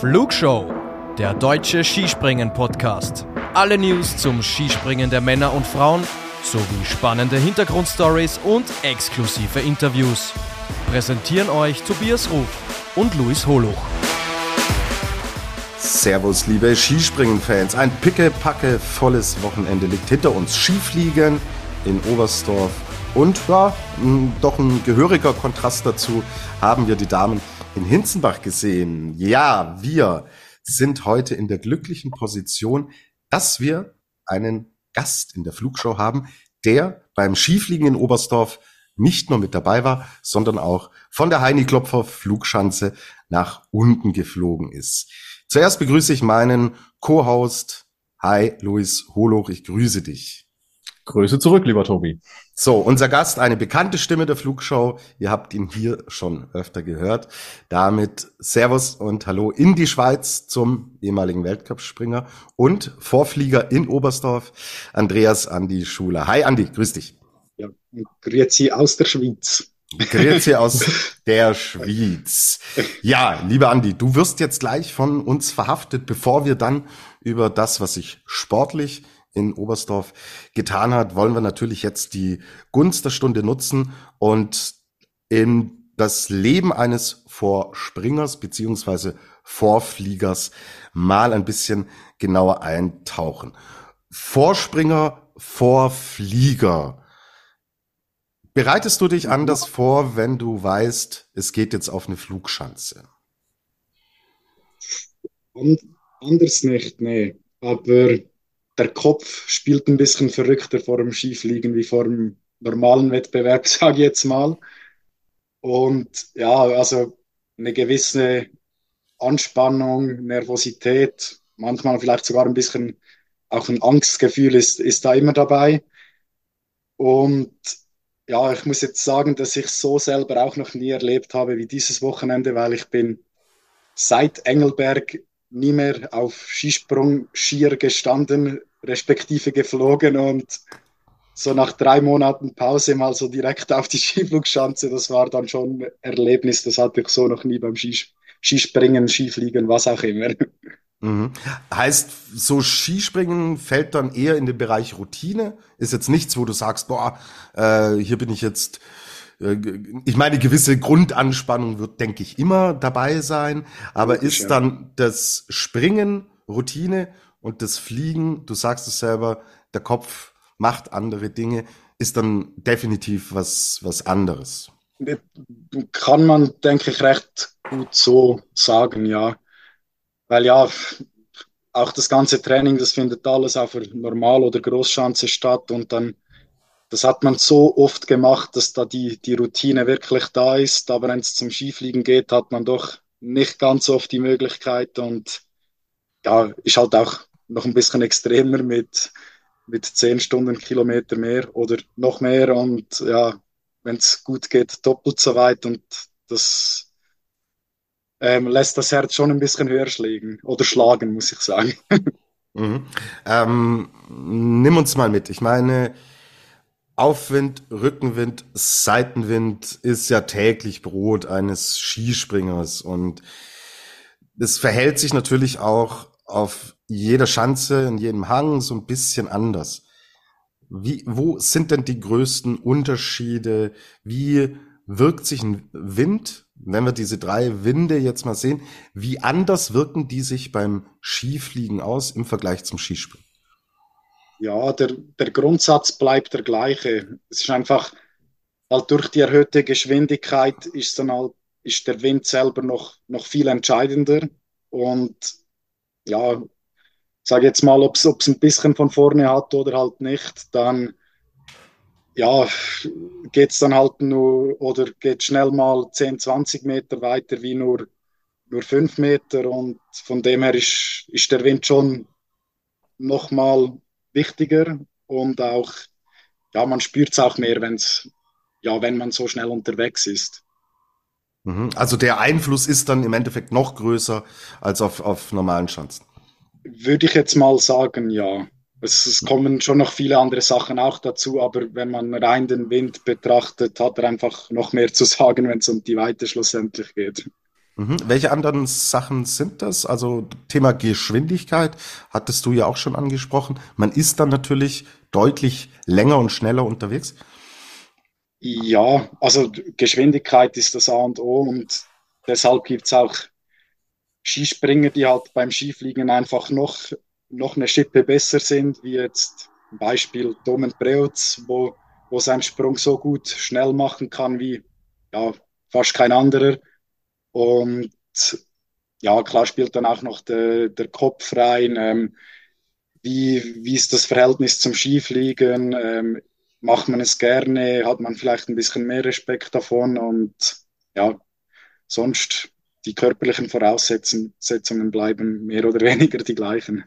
Flugshow, der deutsche Skispringen-Podcast. Alle News zum Skispringen der Männer und Frauen sowie spannende Hintergrundstories und exklusive Interviews. Präsentieren euch Tobias Ruf und Luis Holuch. Servus, liebe Skispringen-Fans. Ein picke-packe volles Wochenende liegt hinter uns. Skifliegen in Oberstdorf. Und ja, doch ein gehöriger Kontrast dazu haben wir die Damen in Hinzenbach gesehen. Ja, wir sind heute in der glücklichen Position, dass wir einen Gast in der Flugshow haben, der beim Skifliegen in Oberstdorf nicht nur mit dabei war, sondern auch von der Heini Klopfer Flugschanze nach unten geflogen ist. Zuerst begrüße ich meinen Co-Host. Hi, Luis Holoch, ich grüße dich. Grüße zurück, lieber Tobi. So, unser Gast, eine bekannte Stimme der Flugshow. Ihr habt ihn hier schon öfter gehört. Damit Servus und Hallo in die Schweiz zum ehemaligen Weltcup-Springer und Vorflieger in Oberstdorf, Andreas Andi Schuler. Hi Andi, grüß dich. Ja, grüezi aus der Schweiz. Grüezi aus der Schweiz. Ja, lieber Andi, du wirst jetzt gleich von uns verhaftet, bevor wir dann über das, was sich sportlich in Oberstdorf getan hat, wollen wir natürlich jetzt die Gunst der Stunde nutzen und in das Leben eines Vorspringers beziehungsweise Vorfliegers mal ein bisschen genauer eintauchen. Vorspringer, Vorflieger. Bereitest du dich anders vor, wenn du weißt, es geht jetzt auf eine Flugschanze? Anders nicht, nee. Aber der Kopf spielt ein bisschen verrückter vor dem Skifliegen wie vor dem normalen Wettbewerb, sage ich jetzt mal. Und ja, also eine gewisse Anspannung, Nervosität, manchmal vielleicht sogar ein bisschen auch ein Angstgefühl ist, ist da immer dabei. Und ja, ich muss jetzt sagen, dass ich so selber auch noch nie erlebt habe wie dieses Wochenende, weil ich bin seit Engelberg nie mehr auf Skisprung Skier gestanden, respektive geflogen und so nach drei Monaten Pause mal so direkt auf die Skiflugschanze, das war dann schon ein Erlebnis, das hatte ich so noch nie beim Skis Skispringen, Skifliegen, was auch immer. Mhm. Heißt, so Skispringen fällt dann eher in den Bereich Routine? Ist jetzt nichts, wo du sagst, boah, äh, hier bin ich jetzt äh, ich meine, gewisse Grundanspannung wird, denke ich, immer dabei sein. Aber ist dann das Springen Routine und das Fliegen, du sagst es selber, der Kopf macht andere Dinge, ist dann definitiv was, was anderes. Kann man, denke ich, recht gut so sagen, ja. Weil ja, auch das ganze Training, das findet alles auf der Normal- oder Großschanze statt und dann das hat man so oft gemacht, dass da die, die Routine wirklich da ist. Aber wenn es zum Skifliegen geht, hat man doch nicht ganz oft die Möglichkeit und ja, ist halt auch noch ein bisschen extremer mit, mit 10 Stunden Kilometer mehr oder noch mehr und ja, wenn es gut geht, doppelt so weit und das ähm, lässt das Herz schon ein bisschen höher schlägen oder schlagen, muss ich sagen. mhm. ähm, nimm uns mal mit. Ich meine, Aufwind, Rückenwind, Seitenwind ist ja täglich Brot eines Skispringers und es verhält sich natürlich auch auf jeder Schanze, in jedem Hang so ein bisschen anders. Wie, wo sind denn die größten Unterschiede? Wie wirkt sich ein Wind, wenn wir diese drei Winde jetzt mal sehen, wie anders wirken die sich beim Skifliegen aus im Vergleich zum Skispringen? Ja, der, der Grundsatz bleibt der gleiche. Es ist einfach, halt durch die erhöhte Geschwindigkeit ist dann halt, ist der Wind selber noch, noch viel entscheidender. Und ja, sage jetzt mal, ob es ein bisschen von vorne hat oder halt nicht, dann ja, geht es dann halt nur oder geht schnell mal 10, 20 Meter weiter wie nur, nur 5 Meter. Und von dem her ist, ist der Wind schon nochmal wichtiger und auch, ja, man spürt es auch mehr, wenn's, ja, wenn man so schnell unterwegs ist. Mhm. Also der Einfluss ist dann im Endeffekt noch größer als auf, auf normalen Chancen. Würde ich jetzt mal sagen, ja. Es, es, kommen schon noch viele andere Sachen auch dazu, aber wenn man rein den Wind betrachtet, hat er einfach noch mehr zu sagen, wenn es um die Weite schlussendlich geht. Mhm. Welche anderen Sachen sind das? Also Thema Geschwindigkeit hattest du ja auch schon angesprochen. Man ist dann natürlich deutlich länger und schneller unterwegs. Ja, also Geschwindigkeit ist das A und O und deshalb gibt es auch Skispringer, die halt beim Skifliegen einfach noch, noch eine Schippe besser sind, wie jetzt Beispiel Domen Preutz, wo, wo sein Sprung so gut schnell machen kann wie ja, fast kein anderer. Und ja, klar spielt dann auch noch der, der Kopf rein. Ähm, wie, wie ist das Verhältnis zum Skifliegen? Ähm, macht man es gerne? Hat man vielleicht ein bisschen mehr Respekt davon? Und ja, sonst die körperlichen Voraussetzungen bleiben mehr oder weniger die gleichen.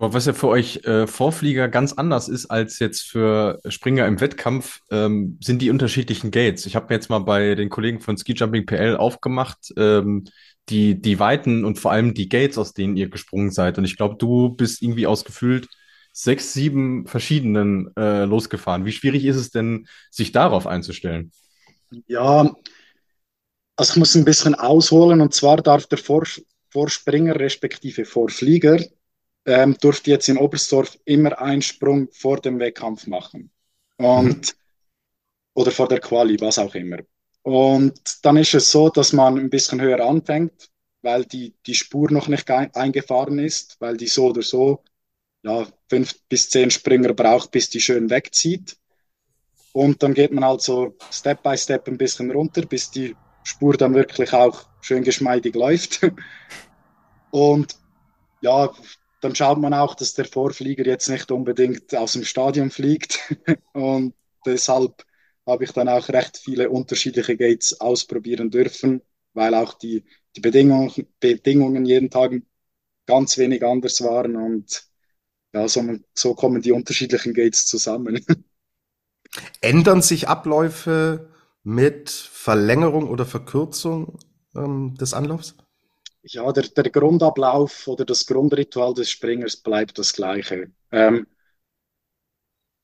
Aber was ja für euch äh, Vorflieger ganz anders ist als jetzt für Springer im Wettkampf, ähm, sind die unterschiedlichen Gates. Ich habe mir jetzt mal bei den Kollegen von Ski Jumping PL aufgemacht, ähm, die, die Weiten und vor allem die Gates, aus denen ihr gesprungen seid. Und ich glaube, du bist irgendwie ausgefüllt sechs, sieben verschiedenen äh, losgefahren. Wie schwierig ist es denn, sich darauf einzustellen? Ja, also ich muss ein bisschen ausholen und zwar darf der Vor Vorspringer respektive Vorflieger ähm, durfte jetzt in Oberstdorf immer einen Sprung vor dem Wettkampf machen. Und, mhm. Oder vor der Quali, was auch immer. Und dann ist es so, dass man ein bisschen höher anfängt, weil die, die Spur noch nicht eingefahren ist, weil die so oder so ja, fünf bis zehn Springer braucht, bis die schön wegzieht. Und dann geht man halt so Step by Step ein bisschen runter, bis die Spur dann wirklich auch schön geschmeidig läuft. Und ja, dann schaut man auch, dass der Vorflieger jetzt nicht unbedingt aus dem Stadion fliegt. Und deshalb habe ich dann auch recht viele unterschiedliche Gates ausprobieren dürfen, weil auch die, die Bedingungen, Bedingungen jeden Tag ganz wenig anders waren. Und ja, so, so kommen die unterschiedlichen Gates zusammen. Ändern sich Abläufe mit Verlängerung oder Verkürzung ähm, des Anlaufs? ja, der, der Grundablauf oder das Grundritual des Springers bleibt das gleiche. Ähm,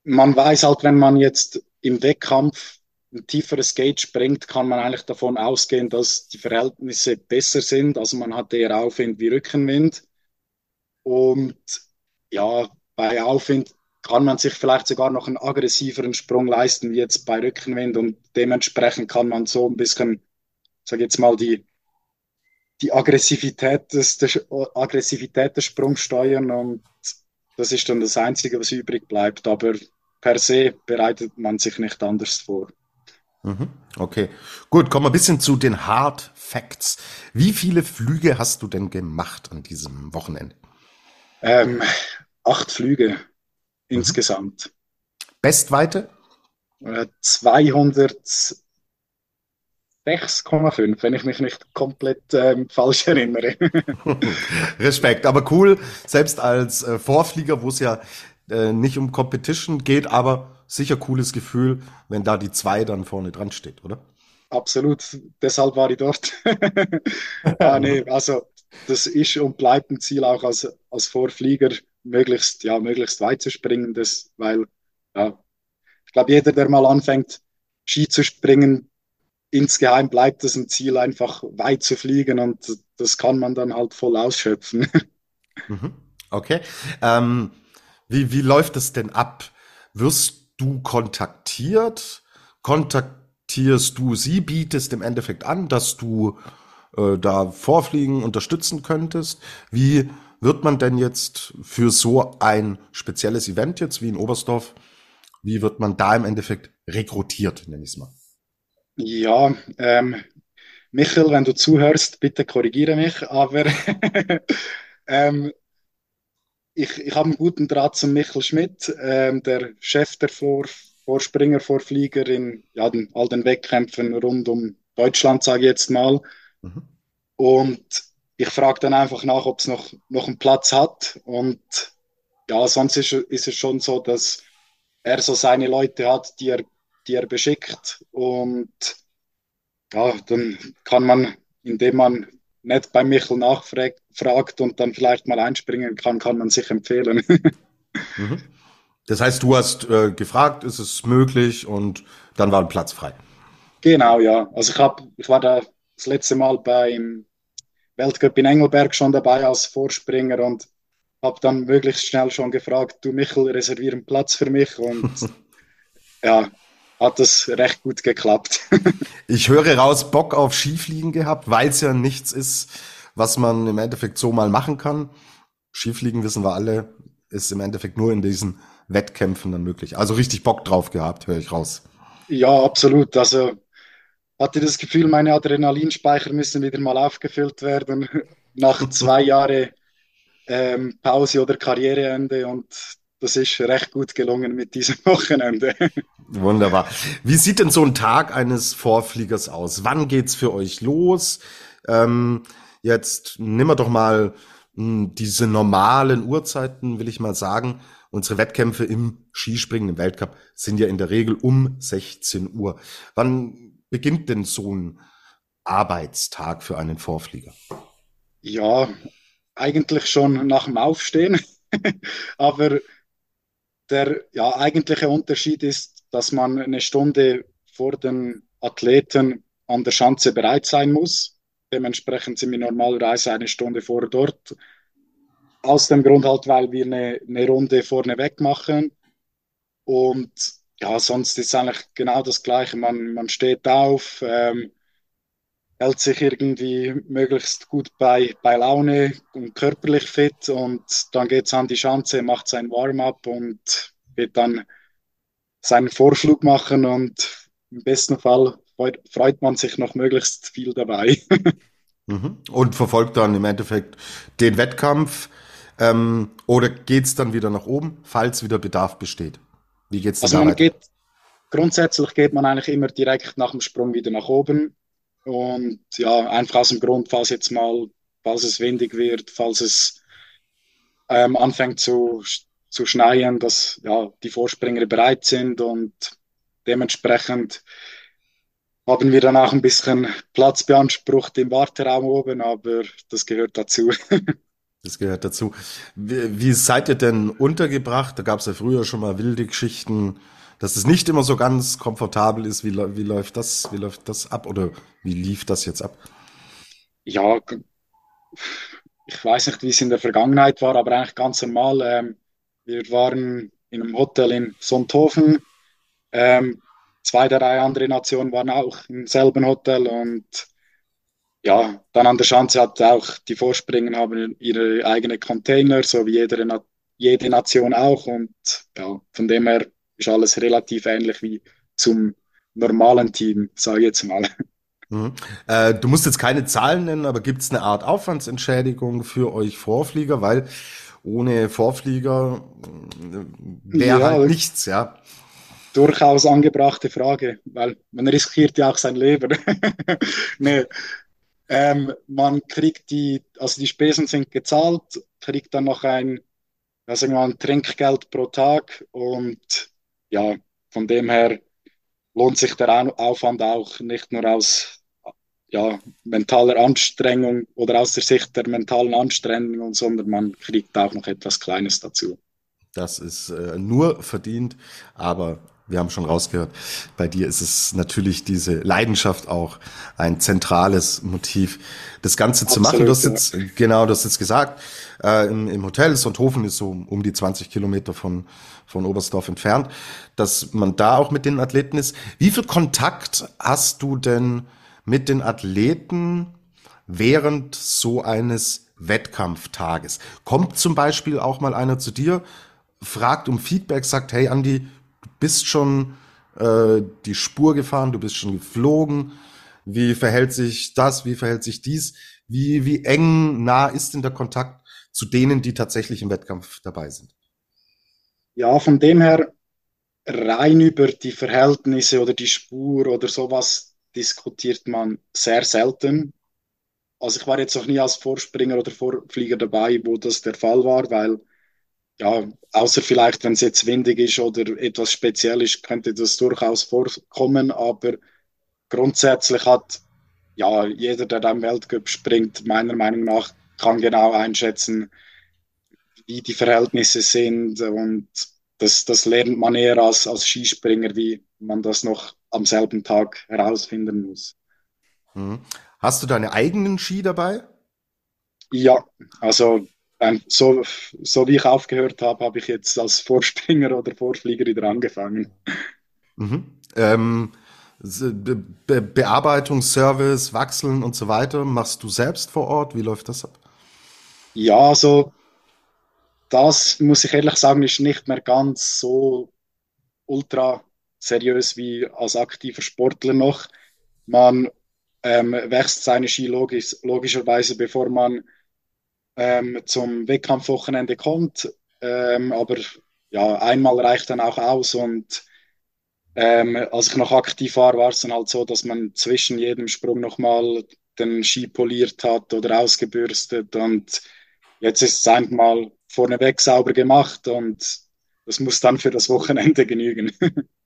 man weiß halt, wenn man jetzt im Wettkampf ein tieferes Gate springt, kann man eigentlich davon ausgehen, dass die Verhältnisse besser sind. Also man hat eher Aufwind wie Rückenwind. Und ja, bei Aufwind kann man sich vielleicht sogar noch einen aggressiveren Sprung leisten, wie jetzt bei Rückenwind. Und dementsprechend kann man so ein bisschen, sag jetzt mal, die die Aggressivität des, des, Aggressivität des Sprungs steuern und das ist dann das Einzige, was übrig bleibt. Aber per se bereitet man sich nicht anders vor. Mhm. Okay, gut, kommen wir ein bisschen zu den Hard Facts. Wie viele Flüge hast du denn gemacht an diesem Wochenende? Ähm, acht Flüge mhm. insgesamt. Bestweite? 200 äh, 6,5, wenn ich mich nicht komplett ähm, falsch erinnere. Respekt, aber cool, selbst als äh, Vorflieger, wo es ja äh, nicht um Competition geht, aber sicher cooles Gefühl, wenn da die zwei dann vorne dran steht, oder? Absolut, deshalb war ich dort. ah, nee, also das ist und bleibt ein Ziel auch als, als Vorflieger, möglichst, ja, möglichst weit zu springen, das, weil ja, ich glaube, jeder, der mal anfängt, Ski zu springen, insgeheim bleibt es ein Ziel, einfach weit zu fliegen und das kann man dann halt voll ausschöpfen. Mhm. Okay. Ähm, wie, wie läuft es denn ab? Wirst du kontaktiert? Kontaktierst du sie? Bietest im Endeffekt an, dass du äh, da Vorfliegen unterstützen könntest? Wie wird man denn jetzt für so ein spezielles Event jetzt wie in Oberstdorf, wie wird man da im Endeffekt rekrutiert, nenne ich es mal? Ja, ähm, Michael, wenn du zuhörst, bitte korrigiere mich, aber ähm, ich, ich habe einen guten Draht zu Michael Schmidt, ähm, der Chef der Vor Vorspringer, Vorflieger in ja, den, all den Wettkämpfen rund um Deutschland, sage ich jetzt mal. Mhm. Und ich frage dann einfach nach, ob es noch, noch einen Platz hat. Und ja, sonst ist, ist es schon so, dass er so seine Leute hat, die er die er beschickt. Und ja, dann kann man, indem man nicht bei Michel nachfragt und dann vielleicht mal einspringen kann, kann man sich empfehlen. Mhm. Das heißt, du hast äh, gefragt, ist es möglich und dann war ein Platz frei. Genau, ja. Also ich, hab, ich war da das letzte Mal beim Weltcup in Engelberg schon dabei als Vorspringer und habe dann möglichst schnell schon gefragt, du Michel, reservier einen Platz für mich und ja, hat das recht gut geklappt. ich höre raus, Bock auf Skifliegen gehabt, weil es ja nichts ist, was man im Endeffekt so mal machen kann. Skifliegen wissen wir alle, ist im Endeffekt nur in diesen Wettkämpfen dann möglich. Also richtig Bock drauf gehabt, höre ich raus. Ja, absolut. Also hatte das Gefühl, meine Adrenalinspeicher müssen wieder mal aufgefüllt werden nach zwei Jahren ähm, Pause oder Karriereende und das ist recht gut gelungen mit diesem Wochenende. Wunderbar. Wie sieht denn so ein Tag eines Vorfliegers aus? Wann geht's für euch los? Ähm, jetzt nimm wir doch mal mh, hm, diese normalen Uhrzeiten, will ich mal sagen. Unsere Wettkämpfe im Skispringen, im Weltcup, sind ja in der Regel um 16 Uhr. Wann beginnt denn so ein Arbeitstag für einen Vorflieger? Ja, eigentlich schon nach dem Aufstehen. Aber der ja, eigentliche Unterschied ist, dass man eine Stunde vor den Athleten an der Schanze bereit sein muss. Dementsprechend sind wir normalerweise eine Stunde vor dort. Aus dem Grund halt, weil wir eine, eine Runde vorne weg machen. Und ja, sonst ist eigentlich genau das Gleiche. Man, man steht auf, ähm, hält sich irgendwie möglichst gut bei, bei Laune und körperlich fit und dann geht es an die Schanze, macht sein Warm-up und wird dann seinen Vorflug machen und im besten Fall freut man sich noch möglichst viel dabei. Mhm. Und verfolgt dann im Endeffekt den Wettkampf ähm, oder geht es dann wieder nach oben, falls wieder Bedarf besteht? Wie geht's also man geht, grundsätzlich geht man eigentlich immer direkt nach dem Sprung wieder nach oben und ja, einfach aus dem Grund, falls jetzt mal, falls es windig wird, falls es ähm, anfängt zu, zu schneien, dass ja, die Vorspringer bereit sind und dementsprechend haben wir dann auch ein bisschen Platz beansprucht im Warteraum oben, aber das gehört dazu. das gehört dazu. Wie, wie seid ihr denn untergebracht? Da gab es ja früher schon mal wilde Geschichten dass es nicht immer so ganz komfortabel ist. Wie, wie läuft das, wie läuft das ab oder wie lief das jetzt ab? Ja, ich weiß nicht, wie es in der Vergangenheit war, aber eigentlich ganz normal. Ähm, wir waren in einem Hotel in Sonthofen. Ähm, zwei, drei andere Nationen waren auch im selben Hotel und ja, dann an der Schanze hat auch die Vorspringer haben ihre eigene Container, so wie jede, jede Nation auch und ja, von dem her ist alles relativ ähnlich wie zum normalen Team, sage ich jetzt mal. Mhm. Äh, du musst jetzt keine Zahlen nennen, aber gibt es eine Art Aufwandsentschädigung für euch Vorflieger? Weil ohne Vorflieger äh, wäre ja, halt nichts, ja. Durchaus angebrachte Frage, weil man riskiert ja auch sein Leben. nee. Ähm, man kriegt die, also die Spesen sind gezahlt, kriegt dann noch ein, also ein Trinkgeld pro Tag und ja, von dem her lohnt sich der Aufwand auch nicht nur aus ja, mentaler Anstrengung oder aus der Sicht der mentalen Anstrengung, sondern man kriegt auch noch etwas Kleines dazu. Das ist äh, nur verdient, aber wir haben schon rausgehört, bei dir ist es natürlich diese Leidenschaft auch ein zentrales Motiv, das Ganze Absolut, zu machen. Du hast ja. jetzt, genau, du hast jetzt gesagt, äh, im, im Hotel Sonthofen ist so um die 20 Kilometer von, von Oberstdorf entfernt, dass man da auch mit den Athleten ist. Wie viel Kontakt hast du denn mit den Athleten während so eines Wettkampftages? Kommt zum Beispiel auch mal einer zu dir, fragt um Feedback, sagt, hey Andi, bist schon äh, die Spur gefahren, du bist schon geflogen. Wie verhält sich das? Wie verhält sich dies? Wie, wie eng nah ist denn der Kontakt zu denen, die tatsächlich im Wettkampf dabei sind? Ja, von dem her rein über die Verhältnisse oder die Spur oder sowas diskutiert man sehr selten. Also ich war jetzt noch nie als Vorspringer oder Vorflieger dabei, wo das der Fall war, weil ja, außer vielleicht, wenn es jetzt windig ist oder etwas speziell ist, könnte das durchaus vorkommen, aber grundsätzlich hat ja jeder, der da im Weltcup springt, meiner Meinung nach, kann genau einschätzen, wie die Verhältnisse sind und das, das lernt man eher als, als Skispringer, wie man das noch am selben Tag herausfinden muss. Mhm. Hast du deine eigenen Ski dabei? Ja, also ähm, so, so wie ich aufgehört habe, habe ich jetzt als Vorspringer oder Vorflieger wieder angefangen. Mhm. Ähm, Be Be Bearbeitung, Service, Wachseln und so weiter, machst du selbst vor Ort? Wie läuft das ab? Ja, also das muss ich ehrlich sagen, ist nicht mehr ganz so ultra seriös wie als aktiver Sportler noch. Man ähm, wächst seine Ski logisch, logischerweise, bevor man ähm, zum Wettkampfwochenende kommt. Ähm, aber ja, einmal reicht dann auch aus und ähm, als ich noch aktiv war, war es dann halt so, dass man zwischen jedem Sprung nochmal den Ski poliert hat oder ausgebürstet und jetzt ist es einfach mal vorneweg sauber gemacht und das muss dann für das Wochenende genügen.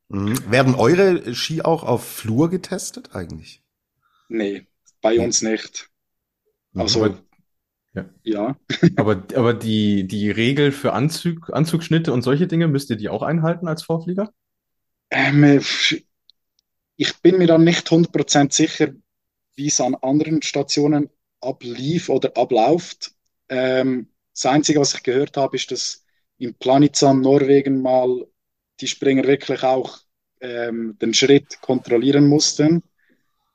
Mhm. Werden eure Ski auch auf Flur getestet eigentlich? Nee, bei uns nicht. Mhm. Also, aber, ja. ja. aber, aber die, die Regel für Anzug, Anzugschnitte und solche Dinge, müsst ihr die auch einhalten als Vorflieger? Ähm, ich bin mir dann nicht 100% sicher, wie es an anderen Stationen ablief oder abläuft. Ähm, das Einzige, was ich gehört habe, ist, dass in Planitsan, Norwegen mal die Springer wirklich auch ähm, den Schritt kontrollieren mussten.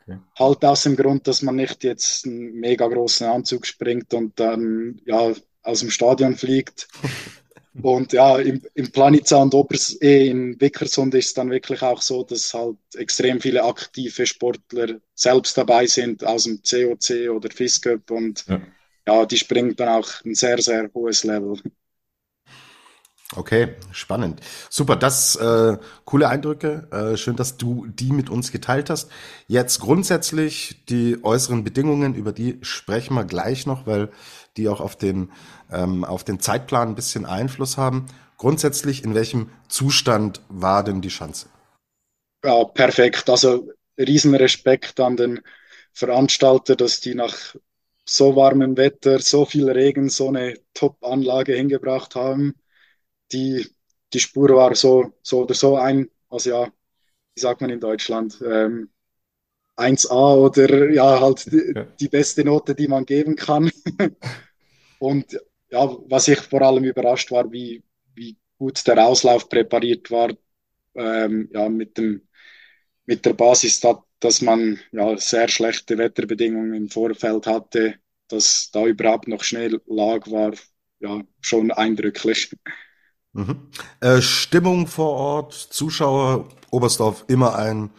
Okay. Halt aus dem Grund, dass man nicht jetzt einen mega großen Anzug springt und dann ja aus dem Stadion fliegt. und ja, im, im Planica und Obers, eh, in Wickersund ist es dann wirklich auch so, dass halt extrem viele aktive Sportler selbst dabei sind aus dem COC oder FISCUP und ja, ja die springen dann auch ein sehr, sehr hohes Level. Okay, spannend. Super, das äh, coole Eindrücke. Äh, schön, dass du die mit uns geteilt hast. Jetzt grundsätzlich die äußeren Bedingungen, über die sprechen wir gleich noch, weil die auch auf den, ähm, auf den Zeitplan ein bisschen Einfluss haben. Grundsätzlich, in welchem Zustand war denn die Schanze? Ja, perfekt. Also riesen Respekt an den Veranstalter, dass die nach so warmem Wetter, so viel Regen, so eine Top-Anlage hingebracht haben die, die Spur war so, so oder so ein, also ja, wie sagt man in Deutschland, ähm, 1A oder ja, halt die, die beste Note, die man geben kann. Und ja, was ich vor allem überrascht war, wie, wie gut der Auslauf präpariert war, ähm, ja, mit dem, mit der Basis, da, dass man ja sehr schlechte Wetterbedingungen im Vorfeld hatte, dass da überhaupt noch Schnee lag, war ja schon eindrücklich. Mhm. Äh, Stimmung vor Ort, Zuschauer, Oberstdorf immer ein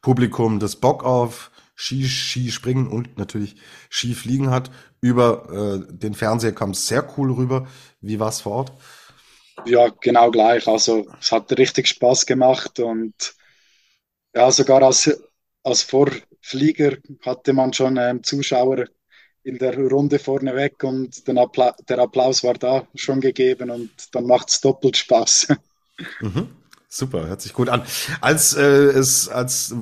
Publikum, das Bock auf Ski, Skispringen und natürlich Skifliegen hat. Über äh, den Fernseher kam es sehr cool rüber. Wie war es vor Ort? Ja, genau gleich. Also es hat richtig Spaß gemacht und ja, sogar als, als Vorflieger hatte man schon ähm, Zuschauer in der Runde vorne weg und Appla der Applaus war da schon gegeben und dann macht es doppelt Spaß. Mhm. Super, hört sich gut an. Als äh, es als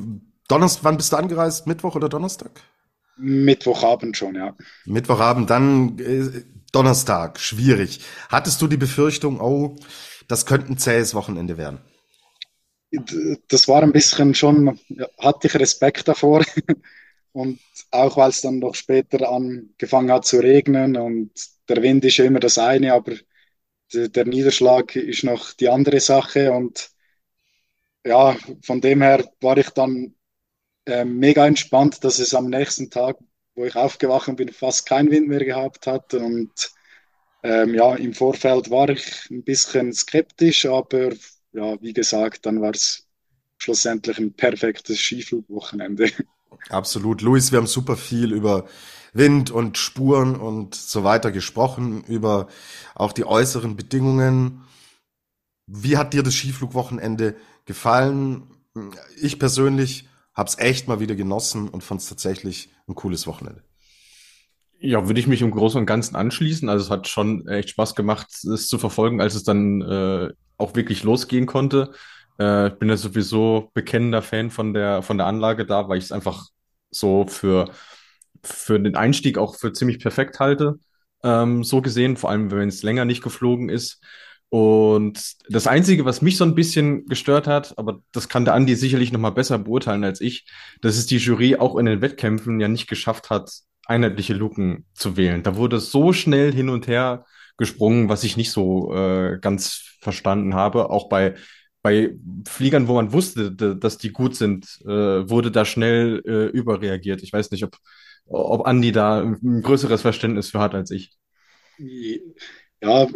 Donnerstag, wann bist du angereist? Mittwoch oder Donnerstag? Mittwochabend schon, ja. Mittwochabend, dann äh, Donnerstag, schwierig. Hattest du die Befürchtung, oh, das könnte ein zähes Wochenende werden? Das war ein bisschen schon, hatte ich Respekt davor. Und auch weil es dann noch später angefangen hat zu regnen und der Wind ist ja immer das eine, aber der Niederschlag ist noch die andere Sache. Und ja, von dem her war ich dann äh, mega entspannt, dass es am nächsten Tag, wo ich aufgewacht bin, fast kein Wind mehr gehabt hat. Und ähm, ja, im Vorfeld war ich ein bisschen skeptisch, aber ja, wie gesagt, dann war es schlussendlich ein perfektes Skiflugwochenende. Absolut. Luis, wir haben super viel über Wind und Spuren und so weiter gesprochen, über auch die äußeren Bedingungen. Wie hat dir das Skiflugwochenende gefallen? Ich persönlich habe es echt mal wieder genossen und fand es tatsächlich ein cooles Wochenende. Ja, würde ich mich im Großen und Ganzen anschließen. Also es hat schon echt Spaß gemacht, es zu verfolgen, als es dann äh, auch wirklich losgehen konnte. Äh, ich bin ja sowieso bekennender Fan von der, von der Anlage da, weil ich es einfach so für, für den Einstieg auch für ziemlich perfekt halte. Ähm, so gesehen, vor allem wenn es länger nicht geflogen ist. Und das Einzige, was mich so ein bisschen gestört hat, aber das kann der Andi sicherlich noch mal besser beurteilen als ich, dass es die Jury auch in den Wettkämpfen ja nicht geschafft hat, einheitliche Luken zu wählen. Da wurde so schnell hin und her gesprungen, was ich nicht so äh, ganz verstanden habe. Auch bei, bei Fliegern, wo man wusste, dass die gut sind, äh, wurde da schnell äh, überreagiert. Ich weiß nicht, ob, ob Andi da ein größeres Verständnis für hat als ich. Ja,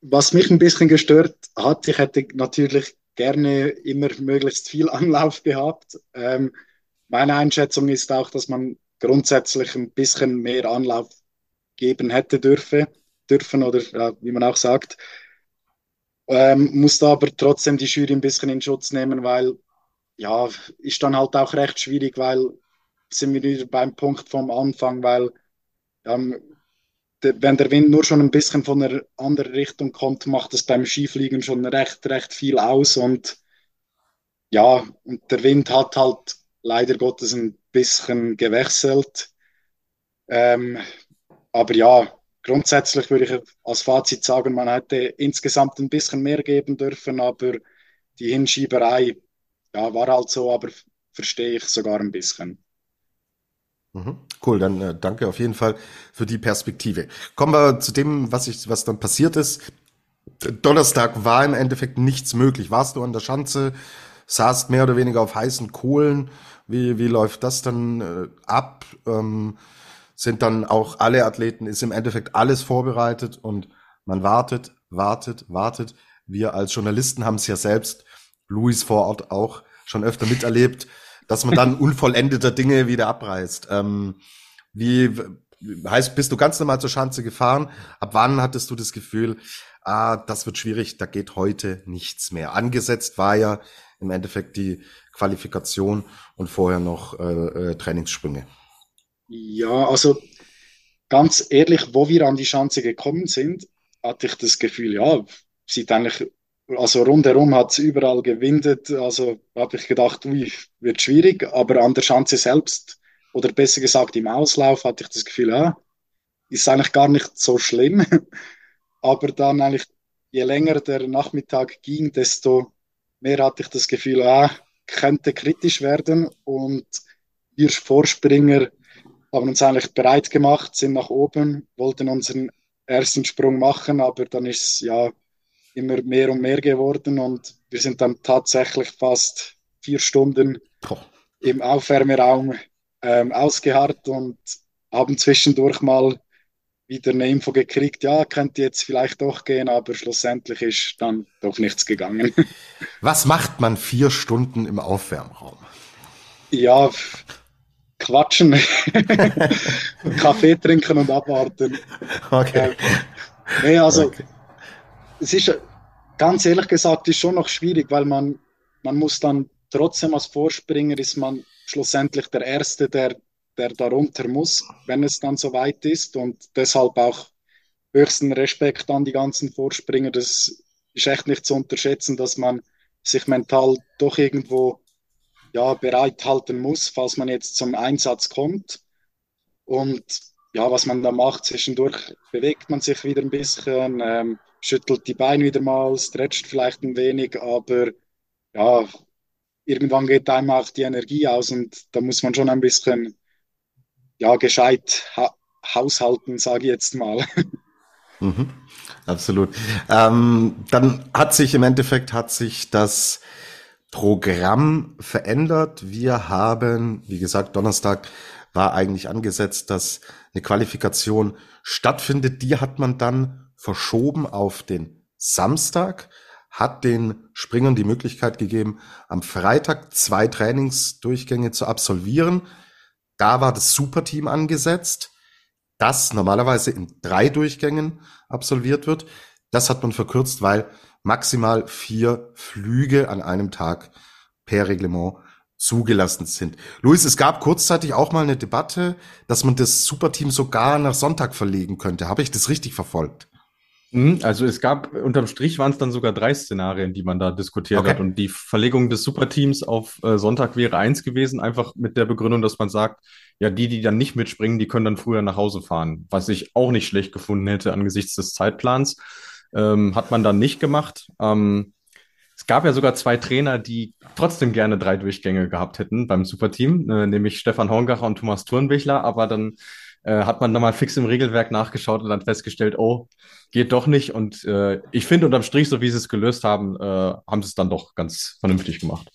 was mich ein bisschen gestört hat, ich hätte natürlich gerne immer möglichst viel Anlauf gehabt. Ähm, meine Einschätzung ist auch, dass man grundsätzlich ein bisschen mehr Anlauf geben hätte dürfe, dürfen oder ja, wie man auch sagt. Ähm, musste aber trotzdem die Jury ein bisschen in Schutz nehmen, weil ja, ist dann halt auch recht schwierig, weil sind wir wieder beim Punkt vom Anfang, weil ähm, de, wenn der Wind nur schon ein bisschen von einer anderen Richtung kommt, macht es beim Skifliegen schon recht, recht viel aus und ja, und der Wind hat halt leider Gottes ein bisschen gewechselt. Ähm, aber ja, grundsätzlich würde ich als Fazit sagen, man hätte insgesamt ein bisschen mehr geben dürfen, aber die Hinschieberei ja, war halt so, aber verstehe ich sogar ein bisschen. Mhm. Cool, dann äh, danke auf jeden Fall für die Perspektive. Kommen wir zu dem, was ich, was dann passiert ist. Donnerstag war im Endeffekt nichts möglich. Warst du an der Schanze, saßt mehr oder weniger auf heißen Kohlen. Wie, wie läuft das dann äh, ab? Ähm, sind dann auch alle Athleten, ist im Endeffekt alles vorbereitet und man wartet, wartet, wartet. Wir als Journalisten haben es ja selbst, Luis vor Ort auch schon öfter miterlebt, dass man dann unvollendeter Dinge wieder abreißt. Ähm, wie heißt, bist du ganz normal zur Schanze gefahren? Ab wann hattest du das Gefühl, ah, das wird schwierig, da geht heute nichts mehr? Angesetzt war ja im Endeffekt die Qualifikation und vorher noch äh, äh, Trainingssprünge. Ja, also ganz ehrlich, wo wir an die Schanze gekommen sind, hatte ich das Gefühl, ja, sieht eigentlich, also rundherum hat es überall gewindet, also habe ich gedacht, ui, wird schwierig, aber an der Schanze selbst, oder besser gesagt im Auslauf, hatte ich das Gefühl, ja, ist eigentlich gar nicht so schlimm. aber dann eigentlich, je länger der Nachmittag ging, desto mehr hatte ich das Gefühl, ja, könnte kritisch werden. Und wir Vorspringer haben uns eigentlich bereit gemacht, sind nach oben, wollten unseren ersten Sprung machen, aber dann ist es ja immer mehr und mehr geworden und wir sind dann tatsächlich fast vier Stunden oh. im Aufwärmeraum ähm, ausgeharrt und haben zwischendurch mal wieder eine Info gekriegt, ja, könnte jetzt vielleicht doch gehen, aber schlussendlich ist dann doch nichts gegangen. Was macht man vier Stunden im Aufwärmraum? Ja, quatschen, Kaffee trinken und abwarten. Okay. Äh, nee, also okay. es ist ganz ehrlich gesagt ist schon noch schwierig, weil man man muss dann trotzdem als Vorspringer ist man schlussendlich der erste, der der darunter muss, wenn es dann soweit ist und deshalb auch höchsten Respekt an die ganzen Vorspringer. Das ist echt nicht zu unterschätzen, dass man sich mental doch irgendwo ja, bereithalten muss, falls man jetzt zum Einsatz kommt. Und ja, was man da macht, zwischendurch bewegt man sich wieder ein bisschen, ähm, schüttelt die Beine wieder mal, stretcht vielleicht ein wenig, aber ja, irgendwann geht einem auch die Energie aus und da muss man schon ein bisschen ja, gescheit ha haushalten, sage ich jetzt mal. Mhm, absolut. Ähm, dann hat sich im Endeffekt hat sich das Programm verändert. Wir haben, wie gesagt, Donnerstag war eigentlich angesetzt, dass eine Qualifikation stattfindet. Die hat man dann verschoben auf den Samstag, hat den Springern die Möglichkeit gegeben, am Freitag zwei Trainingsdurchgänge zu absolvieren. Da war das Superteam angesetzt, das normalerweise in drei Durchgängen absolviert wird. Das hat man verkürzt, weil maximal vier Flüge an einem Tag per Reglement zugelassen sind. Luis, es gab kurzzeitig auch mal eine Debatte, dass man das Superteam sogar nach Sonntag verlegen könnte. Habe ich das richtig verfolgt? Mhm, also es gab, unterm Strich waren es dann sogar drei Szenarien, die man da diskutiert okay. hat. Und die Verlegung des Superteams auf äh, Sonntag wäre eins gewesen, einfach mit der Begründung, dass man sagt, ja, die, die dann nicht mitspringen, die können dann früher nach Hause fahren. Was ich auch nicht schlecht gefunden hätte angesichts des Zeitplans. Ähm, hat man dann nicht gemacht. Ähm, es gab ja sogar zwei Trainer, die trotzdem gerne drei Durchgänge gehabt hätten beim Superteam, äh, nämlich Stefan Horngacher und Thomas Thurnbichler, aber dann äh, hat man nochmal fix im Regelwerk nachgeschaut und dann festgestellt, oh, geht doch nicht. Und äh, ich finde unterm Strich, so wie sie es gelöst haben, äh, haben sie es dann doch ganz vernünftig gemacht.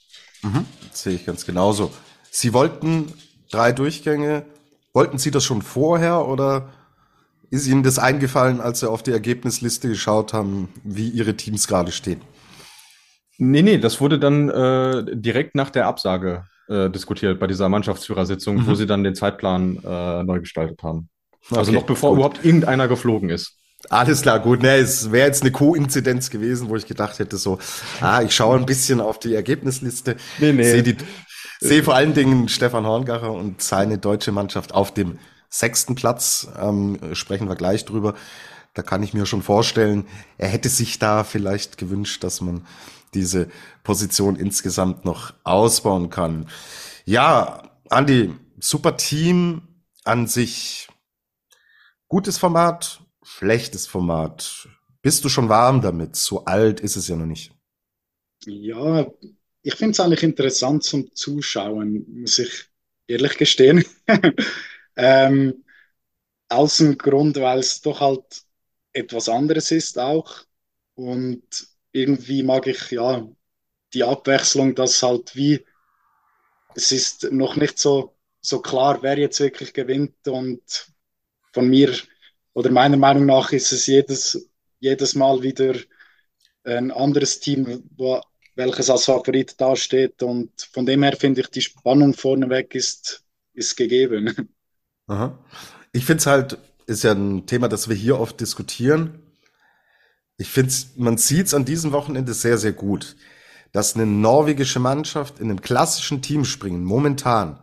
Mhm. sehe ich ganz genauso. Sie wollten drei Durchgänge. Wollten Sie das schon vorher oder ist Ihnen das eingefallen, als Sie auf die Ergebnisliste geschaut haben, wie Ihre Teams gerade stehen? Nee, nee, das wurde dann äh, direkt nach der Absage äh, diskutiert bei dieser Mannschaftsführersitzung, mhm. wo sie dann den Zeitplan äh, neu gestaltet haben. Also okay, noch bevor gut. überhaupt irgendeiner geflogen ist. Alles klar, gut. Ne, es wäre jetzt eine Koinzidenz gewesen, wo ich gedacht hätte, so, ah, ich schaue ein bisschen auf die Ergebnisliste, nee, nee. sehe sehe vor allen Dingen Stefan Horngacher und seine deutsche Mannschaft auf dem sechsten Platz. Ähm, sprechen wir gleich drüber. Da kann ich mir schon vorstellen, er hätte sich da vielleicht gewünscht, dass man diese Position insgesamt noch ausbauen kann. Ja, Andi, super Team an sich. Gutes Format, schlechtes Format. Bist du schon warm damit? So alt ist es ja noch nicht. Ja, ich finde es eigentlich interessant zum Zuschauen, muss ich ehrlich gestehen. ähm, aus dem Grund, weil es doch halt etwas anderes ist auch. Und irgendwie mag ich ja die Abwechslung, dass halt wie es ist noch nicht so, so klar, wer jetzt wirklich gewinnt und von mir oder meiner Meinung nach ist es jedes, jedes Mal wieder ein anderes Team, wo, welches als Favorit dasteht und von dem her finde ich, die Spannung vorneweg ist, ist gegeben. Aha. Ich finde es halt, ist ja ein Thema, das wir hier oft diskutieren ich finde, man sieht es an diesem Wochenende sehr, sehr gut, dass eine norwegische Mannschaft in einem klassischen Teamspringen momentan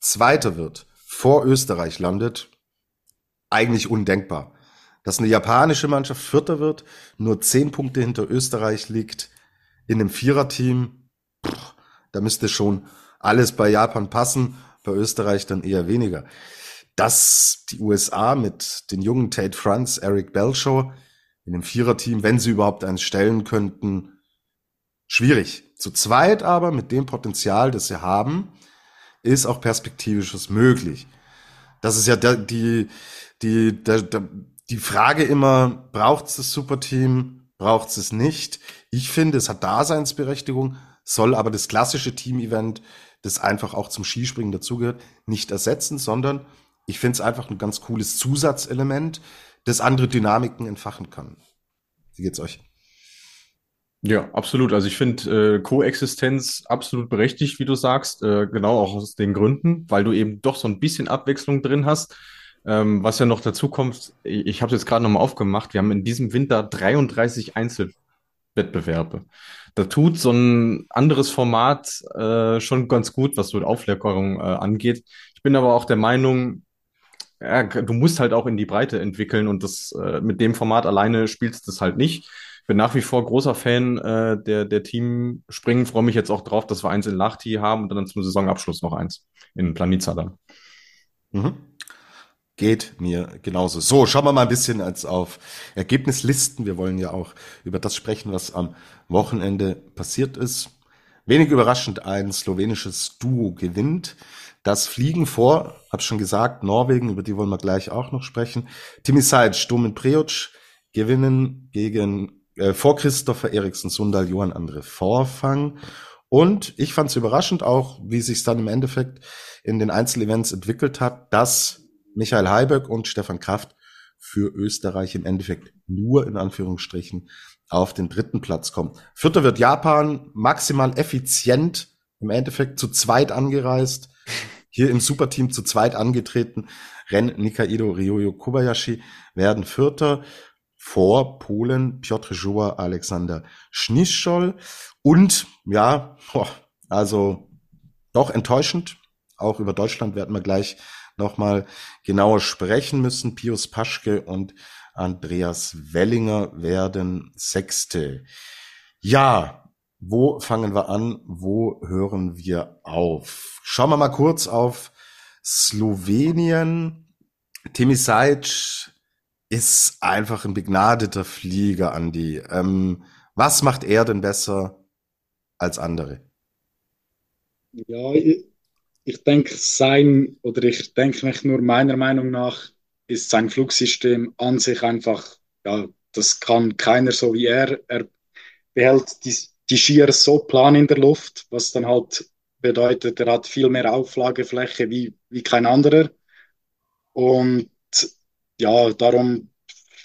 Zweiter wird, vor Österreich landet, eigentlich undenkbar. Dass eine japanische Mannschaft Vierter wird, nur zehn Punkte hinter Österreich liegt, in einem Viererteam, da müsste schon alles bei Japan passen, bei Österreich dann eher weniger. Dass die USA mit den jungen Tate Franz, Eric Belshaw in dem Viererteam, wenn sie überhaupt eins stellen könnten, schwierig. Zu zweit aber mit dem Potenzial, das sie haben, ist auch perspektivisches möglich. Das ist ja die, die, die, die Frage immer, braucht es das Superteam, braucht es nicht? Ich finde, es hat Daseinsberechtigung, soll aber das klassische Team-Event, das einfach auch zum Skispringen dazugehört, nicht ersetzen, sondern ich finde es einfach ein ganz cooles Zusatzelement, das andere Dynamiken entfachen kann. Wie geht's euch? Ja, absolut. Also ich finde äh, Koexistenz absolut berechtigt, wie du sagst, äh, genau auch aus den Gründen, weil du eben doch so ein bisschen Abwechslung drin hast. Ähm, was ja noch dazu kommt, ich, ich habe es jetzt gerade nochmal aufgemacht, wir haben in diesem Winter 33 Einzelwettbewerbe. Da tut so ein anderes Format äh, schon ganz gut, was so Auflockerung äh, angeht. Ich bin aber auch der Meinung, ja, du musst halt auch in die Breite entwickeln und das äh, mit dem Format alleine spielst du das halt nicht. Bin nach wie vor großer Fan äh, der, der Team Springen, freue mich jetzt auch drauf, dass wir eins in Lahti haben und dann zum Saisonabschluss noch eins in Planica dann. Mhm. Geht mir genauso. So, schauen wir mal ein bisschen als auf Ergebnislisten. Wir wollen ja auch über das sprechen, was am Wochenende passiert ist. Wenig überraschend ein slowenisches Duo gewinnt. Das Fliegen vor, hab schon gesagt, Norwegen, über die wollen wir gleich auch noch sprechen. Timmy Seid, Sturm und Preoc gewinnen gegen äh, vor Christopher Eriksen, Sundal, Johann Andre Vorfang. Und ich fand es überraschend auch, wie sich dann im Endeffekt in den Einzelevents entwickelt hat, dass Michael Heiberg und Stefan Kraft für Österreich im Endeffekt nur in Anführungsstrichen auf den dritten Platz kommen. Vierter wird Japan maximal effizient im Endeffekt zu zweit angereist hier im Superteam zu zweit angetreten. Ren Nikaido Ryoyo Kobayashi werden Vierter vor Polen Piotr Joa Alexander Schnischol und ja, also doch enttäuschend. Auch über Deutschland werden wir gleich nochmal genauer sprechen müssen. Pius Paschke und Andreas Wellinger werden Sechste. Ja, wo fangen wir an? Wo hören wir auf? Schauen wir mal kurz auf Slowenien. Timi Sajic ist einfach ein begnadeter Flieger, Andy. Ähm, was macht er denn besser als andere? Ja, ich, ich denke, sein, oder ich denke nicht nur meiner Meinung nach, ist sein Flugsystem an sich einfach, ja, das kann keiner so wie er. Er behält die, die Skier so plan in der Luft, was dann halt bedeutet, er hat viel mehr Auflagefläche wie, wie kein anderer. Und ja, darum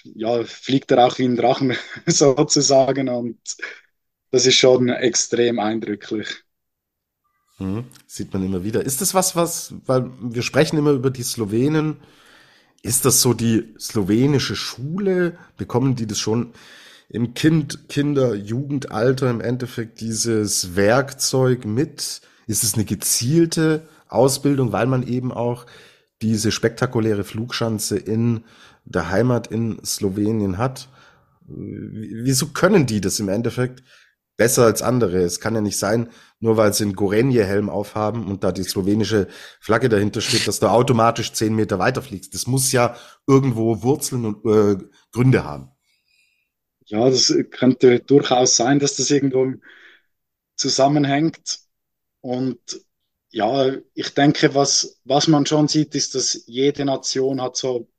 ja, fliegt er auch wie ein Drachen sozusagen und das ist schon extrem eindrücklich. Hm, sieht man immer wieder. Ist das was, was, weil wir sprechen immer über die Slowenen, ist das so die slowenische Schule? Bekommen die das schon im Kind, Kinder, Jugendalter im Endeffekt dieses Werkzeug mit? Ist es eine gezielte Ausbildung, weil man eben auch diese spektakuläre Flugschanze in der Heimat in Slowenien hat? Wieso können die das im Endeffekt besser als andere? Es kann ja nicht sein, nur weil sie einen Gorenje-Helm aufhaben und da die slowenische Flagge dahinter steht, dass du automatisch zehn Meter weiterfliegst. Das muss ja irgendwo Wurzeln und äh, Gründe haben. Ja, das könnte durchaus sein, dass das irgendwo zusammenhängt. Und ja, ich denke, was, was man schon sieht, ist, dass jede Nation hat so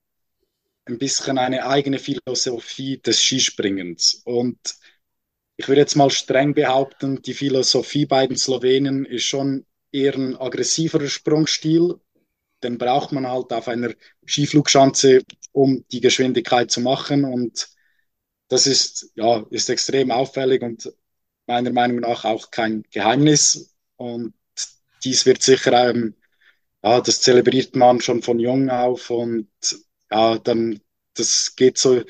ein bisschen eine eigene Philosophie des Skispringens. Und ich würde jetzt mal streng behaupten, die Philosophie bei den Slowenen ist schon eher ein aggressiverer Sprungstil. Den braucht man halt auf einer Skiflugschanze, um die Geschwindigkeit zu machen. Und das ist, ja, ist extrem auffällig und meiner Meinung nach auch kein Geheimnis. Und dies wird sicher, ähm, ja, das zelebriert man schon von jung auf und ja, dann, das geht so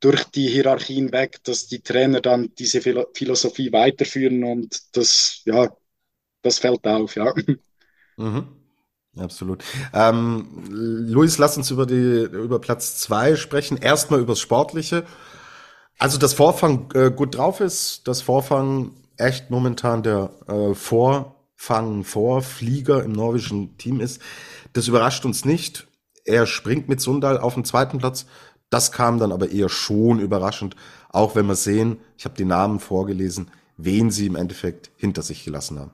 durch die Hierarchien weg, dass die Trainer dann diese Philosophie weiterführen und das, ja, das fällt auf, ja. Mhm. Absolut. Ähm, Luis, lass uns über die über Platz zwei sprechen. Erstmal übers Sportliche. Also das Vorfang äh, gut drauf ist, das Vorfang echt momentan der äh, Vorfang Vorflieger im norwegischen Team ist. Das überrascht uns nicht. Er springt mit Sundal auf den zweiten Platz. Das kam dann aber eher schon überraschend, auch wenn wir sehen, ich habe die Namen vorgelesen, wen sie im Endeffekt hinter sich gelassen haben.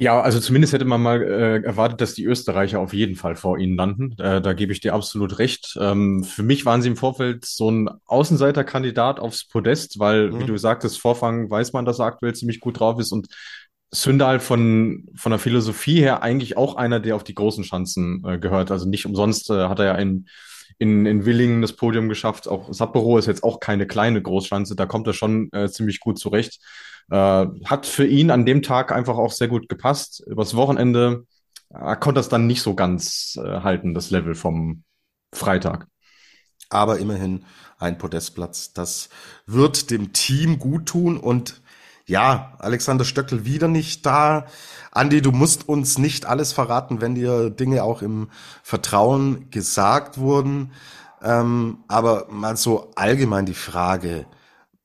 Ja, also zumindest hätte man mal äh, erwartet, dass die Österreicher auf jeden Fall vor ihnen landen. Äh, da gebe ich dir absolut recht. Ähm, für mich waren sie im Vorfeld so ein Außenseiterkandidat aufs Podest, weil, mhm. wie du sagtest, Vorfang weiß man, dass er aktuell ziemlich gut drauf ist und Sündal von, von der Philosophie her eigentlich auch einer, der auf die großen Chancen äh, gehört. Also nicht umsonst äh, hat er ja in, in, in Willingen das Podium geschafft. Auch Sapporo ist jetzt auch keine kleine Großschanze, da kommt er schon äh, ziemlich gut zurecht. Äh, hat für ihn an dem Tag einfach auch sehr gut gepasst. Übers Wochenende äh, konnte das dann nicht so ganz äh, halten, das Level vom Freitag. Aber immerhin ein Podestplatz. Das wird dem Team gut tun und ja, Alexander Stöckel wieder nicht da. Andi, du musst uns nicht alles verraten, wenn dir Dinge auch im Vertrauen gesagt wurden. Ähm, aber mal so allgemein die Frage,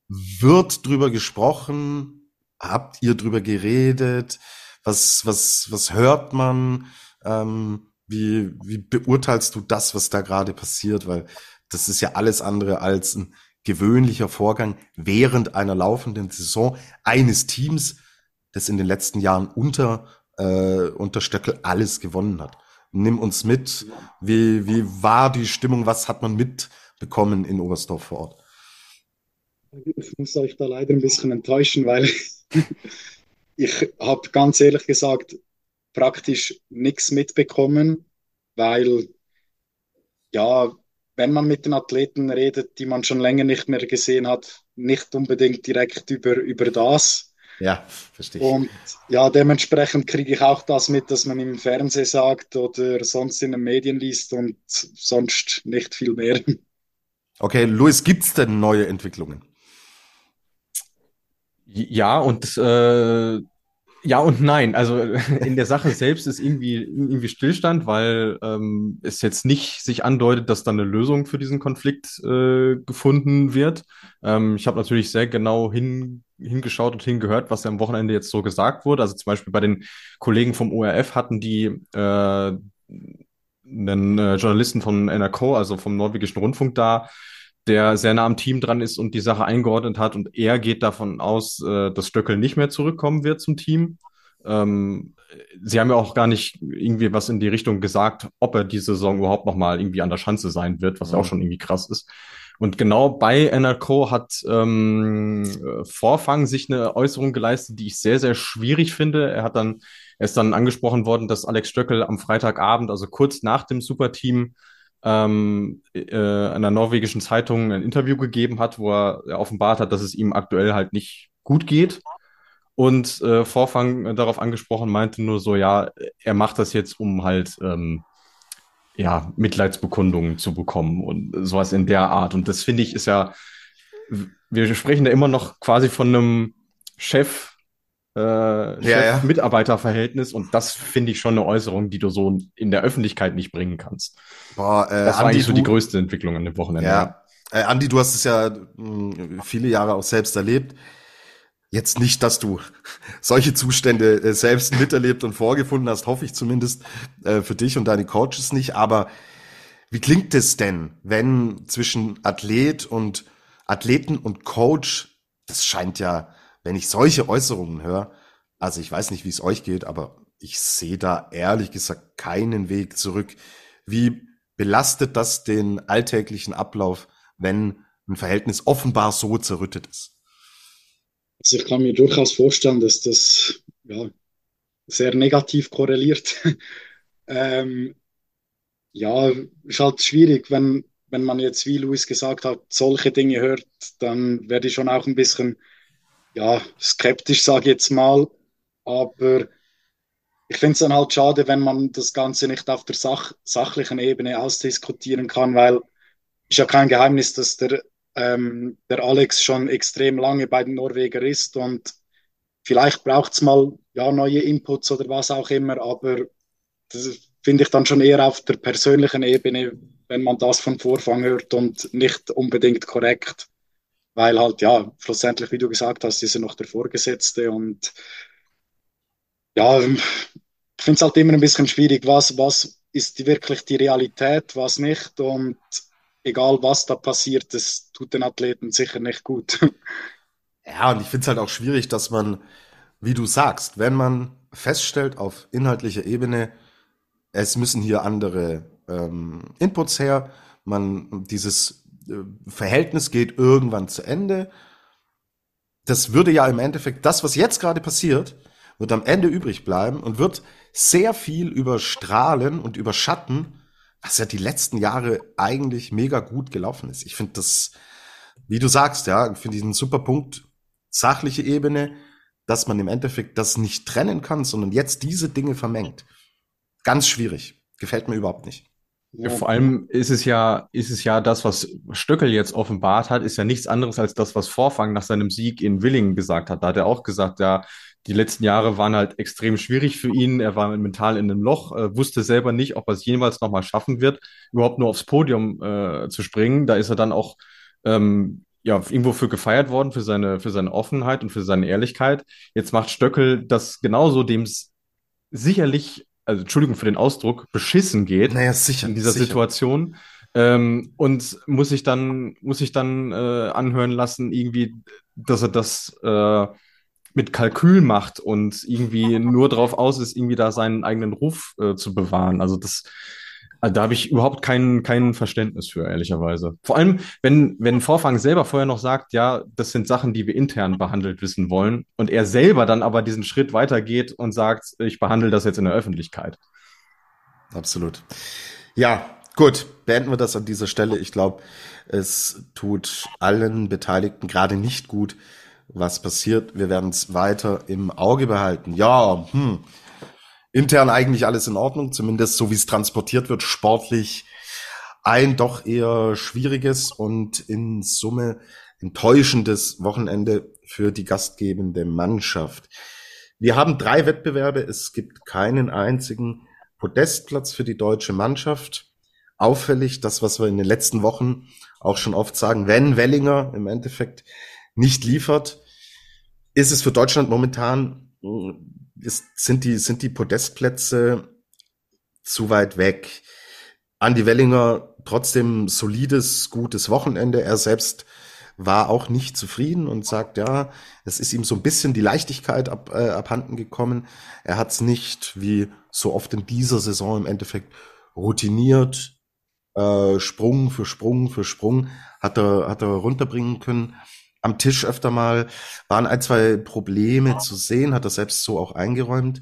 wird drüber gesprochen? Habt ihr drüber geredet? Was, was, was hört man? Ähm, wie, wie beurteilst du das, was da gerade passiert? Weil das ist ja alles andere als ein gewöhnlicher Vorgang während einer laufenden Saison eines Teams, das in den letzten Jahren unter, äh, unter Stöckel alles gewonnen hat. Nimm uns mit. Wie, wie war die Stimmung? Was hat man mitbekommen in Oberstdorf vor Ort? Ich muss euch da leider ein bisschen enttäuschen, weil ich habe ganz ehrlich gesagt praktisch nichts mitbekommen, weil ja, wenn man mit den Athleten redet, die man schon länger nicht mehr gesehen hat, nicht unbedingt direkt über, über das. Ja, verstehe ich. Und ja, dementsprechend kriege ich auch das mit, dass man im Fernsehen sagt oder sonst in den Medien liest und sonst nicht viel mehr. Okay, Luis, gibt es denn neue Entwicklungen? Ja, und äh, ja und nein. Also in der Sache selbst ist irgendwie, irgendwie Stillstand, weil ähm, es jetzt nicht sich andeutet, dass da eine Lösung für diesen Konflikt äh, gefunden wird. Ähm, ich habe natürlich sehr genau hin, hingeschaut und hingehört, was ja am Wochenende jetzt so gesagt wurde. Also zum Beispiel bei den Kollegen vom ORF hatten die äh, einen äh, Journalisten von NRK, also vom norwegischen Rundfunk da, der sehr nah am Team dran ist und die Sache eingeordnet hat. Und er geht davon aus, äh, dass Stöckel nicht mehr zurückkommen wird zum Team. Ähm, sie haben ja auch gar nicht irgendwie was in die Richtung gesagt, ob er diese Saison überhaupt noch mal irgendwie an der Schanze sein wird, was ja auch schon irgendwie krass ist. Und genau bei NRK hat ähm, Vorfang sich eine Äußerung geleistet, die ich sehr, sehr schwierig finde. Er hat dann, er ist dann angesprochen worden, dass Alex Stöckel am Freitagabend, also kurz nach dem Superteam, ähm, äh, einer norwegischen Zeitung ein Interview gegeben hat, wo er offenbart hat, dass es ihm aktuell halt nicht gut geht. Und äh, Vorfang darauf angesprochen meinte nur so, ja, er macht das jetzt, um halt ähm, ja, Mitleidsbekundungen zu bekommen und sowas in der Art. Und das finde ich ist ja, wir sprechen da immer noch quasi von einem Chef, äh, Chef-Mitarbeiter-Verhältnis und das finde ich schon eine Äußerung, die du so in der Öffentlichkeit nicht bringen kannst. Boah, äh, das war Andi, eigentlich so du, die größte Entwicklung an dem Wochenende. Ja, ja. Äh, Andi, du hast es ja mh, hm, viele Jahre auch selbst erlebt. Jetzt nicht, dass du solche Zustände äh, selbst miterlebt und vorgefunden hast, hoffe ich zumindest äh, für dich und deine Coaches nicht. Aber wie klingt es denn, wenn zwischen Athlet und Athleten und Coach, das scheint ja, wenn ich solche Äußerungen höre, also ich weiß nicht, wie es euch geht, aber ich sehe da ehrlich gesagt keinen Weg zurück. Wie belastet das den alltäglichen Ablauf, wenn ein Verhältnis offenbar so zerrüttet ist? Also ich kann mir durchaus vorstellen, dass das ja, sehr negativ korreliert. ähm, ja, ist halt schwierig, wenn, wenn man jetzt, wie Luis gesagt hat, solche Dinge hört, dann werde ich schon auch ein bisschen ja, skeptisch, sage ich jetzt mal. Aber ich finde es dann halt schade, wenn man das Ganze nicht auf der Sach sachlichen Ebene ausdiskutieren kann, weil ist ja kein Geheimnis, dass der ähm, der Alex schon extrem lange bei den Norweger ist und vielleicht braucht es mal ja, neue Inputs oder was auch immer, aber das finde ich dann schon eher auf der persönlichen Ebene, wenn man das von Vorfang hört und nicht unbedingt korrekt, weil halt ja, schlussendlich, wie du gesagt hast, ist er noch der Vorgesetzte und ja, ich finde es halt immer ein bisschen schwierig, was, was ist wirklich die Realität, was nicht und egal was da passiert, das tut den Athleten sicher nicht gut. Ja, und ich finde es halt auch schwierig, dass man, wie du sagst, wenn man feststellt auf inhaltlicher Ebene, es müssen hier andere ähm, Inputs her, man dieses Verhältnis geht irgendwann zu Ende. Das würde ja im Endeffekt, das, was jetzt gerade passiert, wird am Ende übrig bleiben und wird sehr viel überstrahlen und überschatten, was ja die letzten Jahre eigentlich mega gut gelaufen ist. Ich finde das, wie du sagst, ja, ich finde diesen super Punkt, sachliche Ebene, dass man im Endeffekt das nicht trennen kann, sondern jetzt diese Dinge vermengt. Ganz schwierig. Gefällt mir überhaupt nicht. Ja, vor allem ist es ja, ist es ja das, was Stöckel jetzt offenbart hat, ist ja nichts anderes als das, was Vorfang nach seinem Sieg in Willingen gesagt hat. Da hat er auch gesagt, ja, die letzten Jahre waren halt extrem schwierig für ihn. Er war mental in einem Loch, äh, wusste selber nicht, ob er es jemals nochmal schaffen wird, überhaupt nur aufs Podium äh, zu springen. Da ist er dann auch ähm, ja, irgendwo für gefeiert worden, für seine, für seine Offenheit und für seine Ehrlichkeit. Jetzt macht Stöckel das genauso, dem es sicherlich, also Entschuldigung für den Ausdruck, beschissen geht naja, sicher, in dieser sicher. Situation. Ähm, und muss sich dann, muss sich dann äh, anhören lassen, irgendwie, dass er das äh, mit Kalkül macht und irgendwie nur darauf aus ist, irgendwie da seinen eigenen Ruf äh, zu bewahren. Also das, also da habe ich überhaupt kein, kein Verständnis für, ehrlicherweise. Vor allem, wenn, wenn Vorfang selber vorher noch sagt, ja, das sind Sachen, die wir intern behandelt wissen wollen, und er selber dann aber diesen Schritt weitergeht und sagt, ich behandle das jetzt in der Öffentlichkeit. Absolut. Ja, gut, beenden wir das an dieser Stelle. Ich glaube, es tut allen Beteiligten gerade nicht gut, was passiert. Wir werden es weiter im Auge behalten. Ja, hm. Intern eigentlich alles in Ordnung, zumindest so wie es transportiert wird, sportlich ein doch eher schwieriges und in Summe enttäuschendes Wochenende für die gastgebende Mannschaft. Wir haben drei Wettbewerbe. Es gibt keinen einzigen Podestplatz für die deutsche Mannschaft. Auffällig, das, was wir in den letzten Wochen auch schon oft sagen, wenn Wellinger im Endeffekt nicht liefert, ist es für Deutschland momentan, ist, sind, die, sind die Podestplätze zu weit weg. Andy Wellinger trotzdem solides, gutes Wochenende. Er selbst war auch nicht zufrieden und sagt, ja, es ist ihm so ein bisschen die Leichtigkeit ab, äh, abhanden gekommen. Er hat es nicht, wie so oft in dieser Saison im Endeffekt, routiniert, äh, Sprung für Sprung für Sprung, hat er, hat er runterbringen können. Am Tisch öfter mal waren ein, zwei Probleme zu sehen, hat er selbst so auch eingeräumt.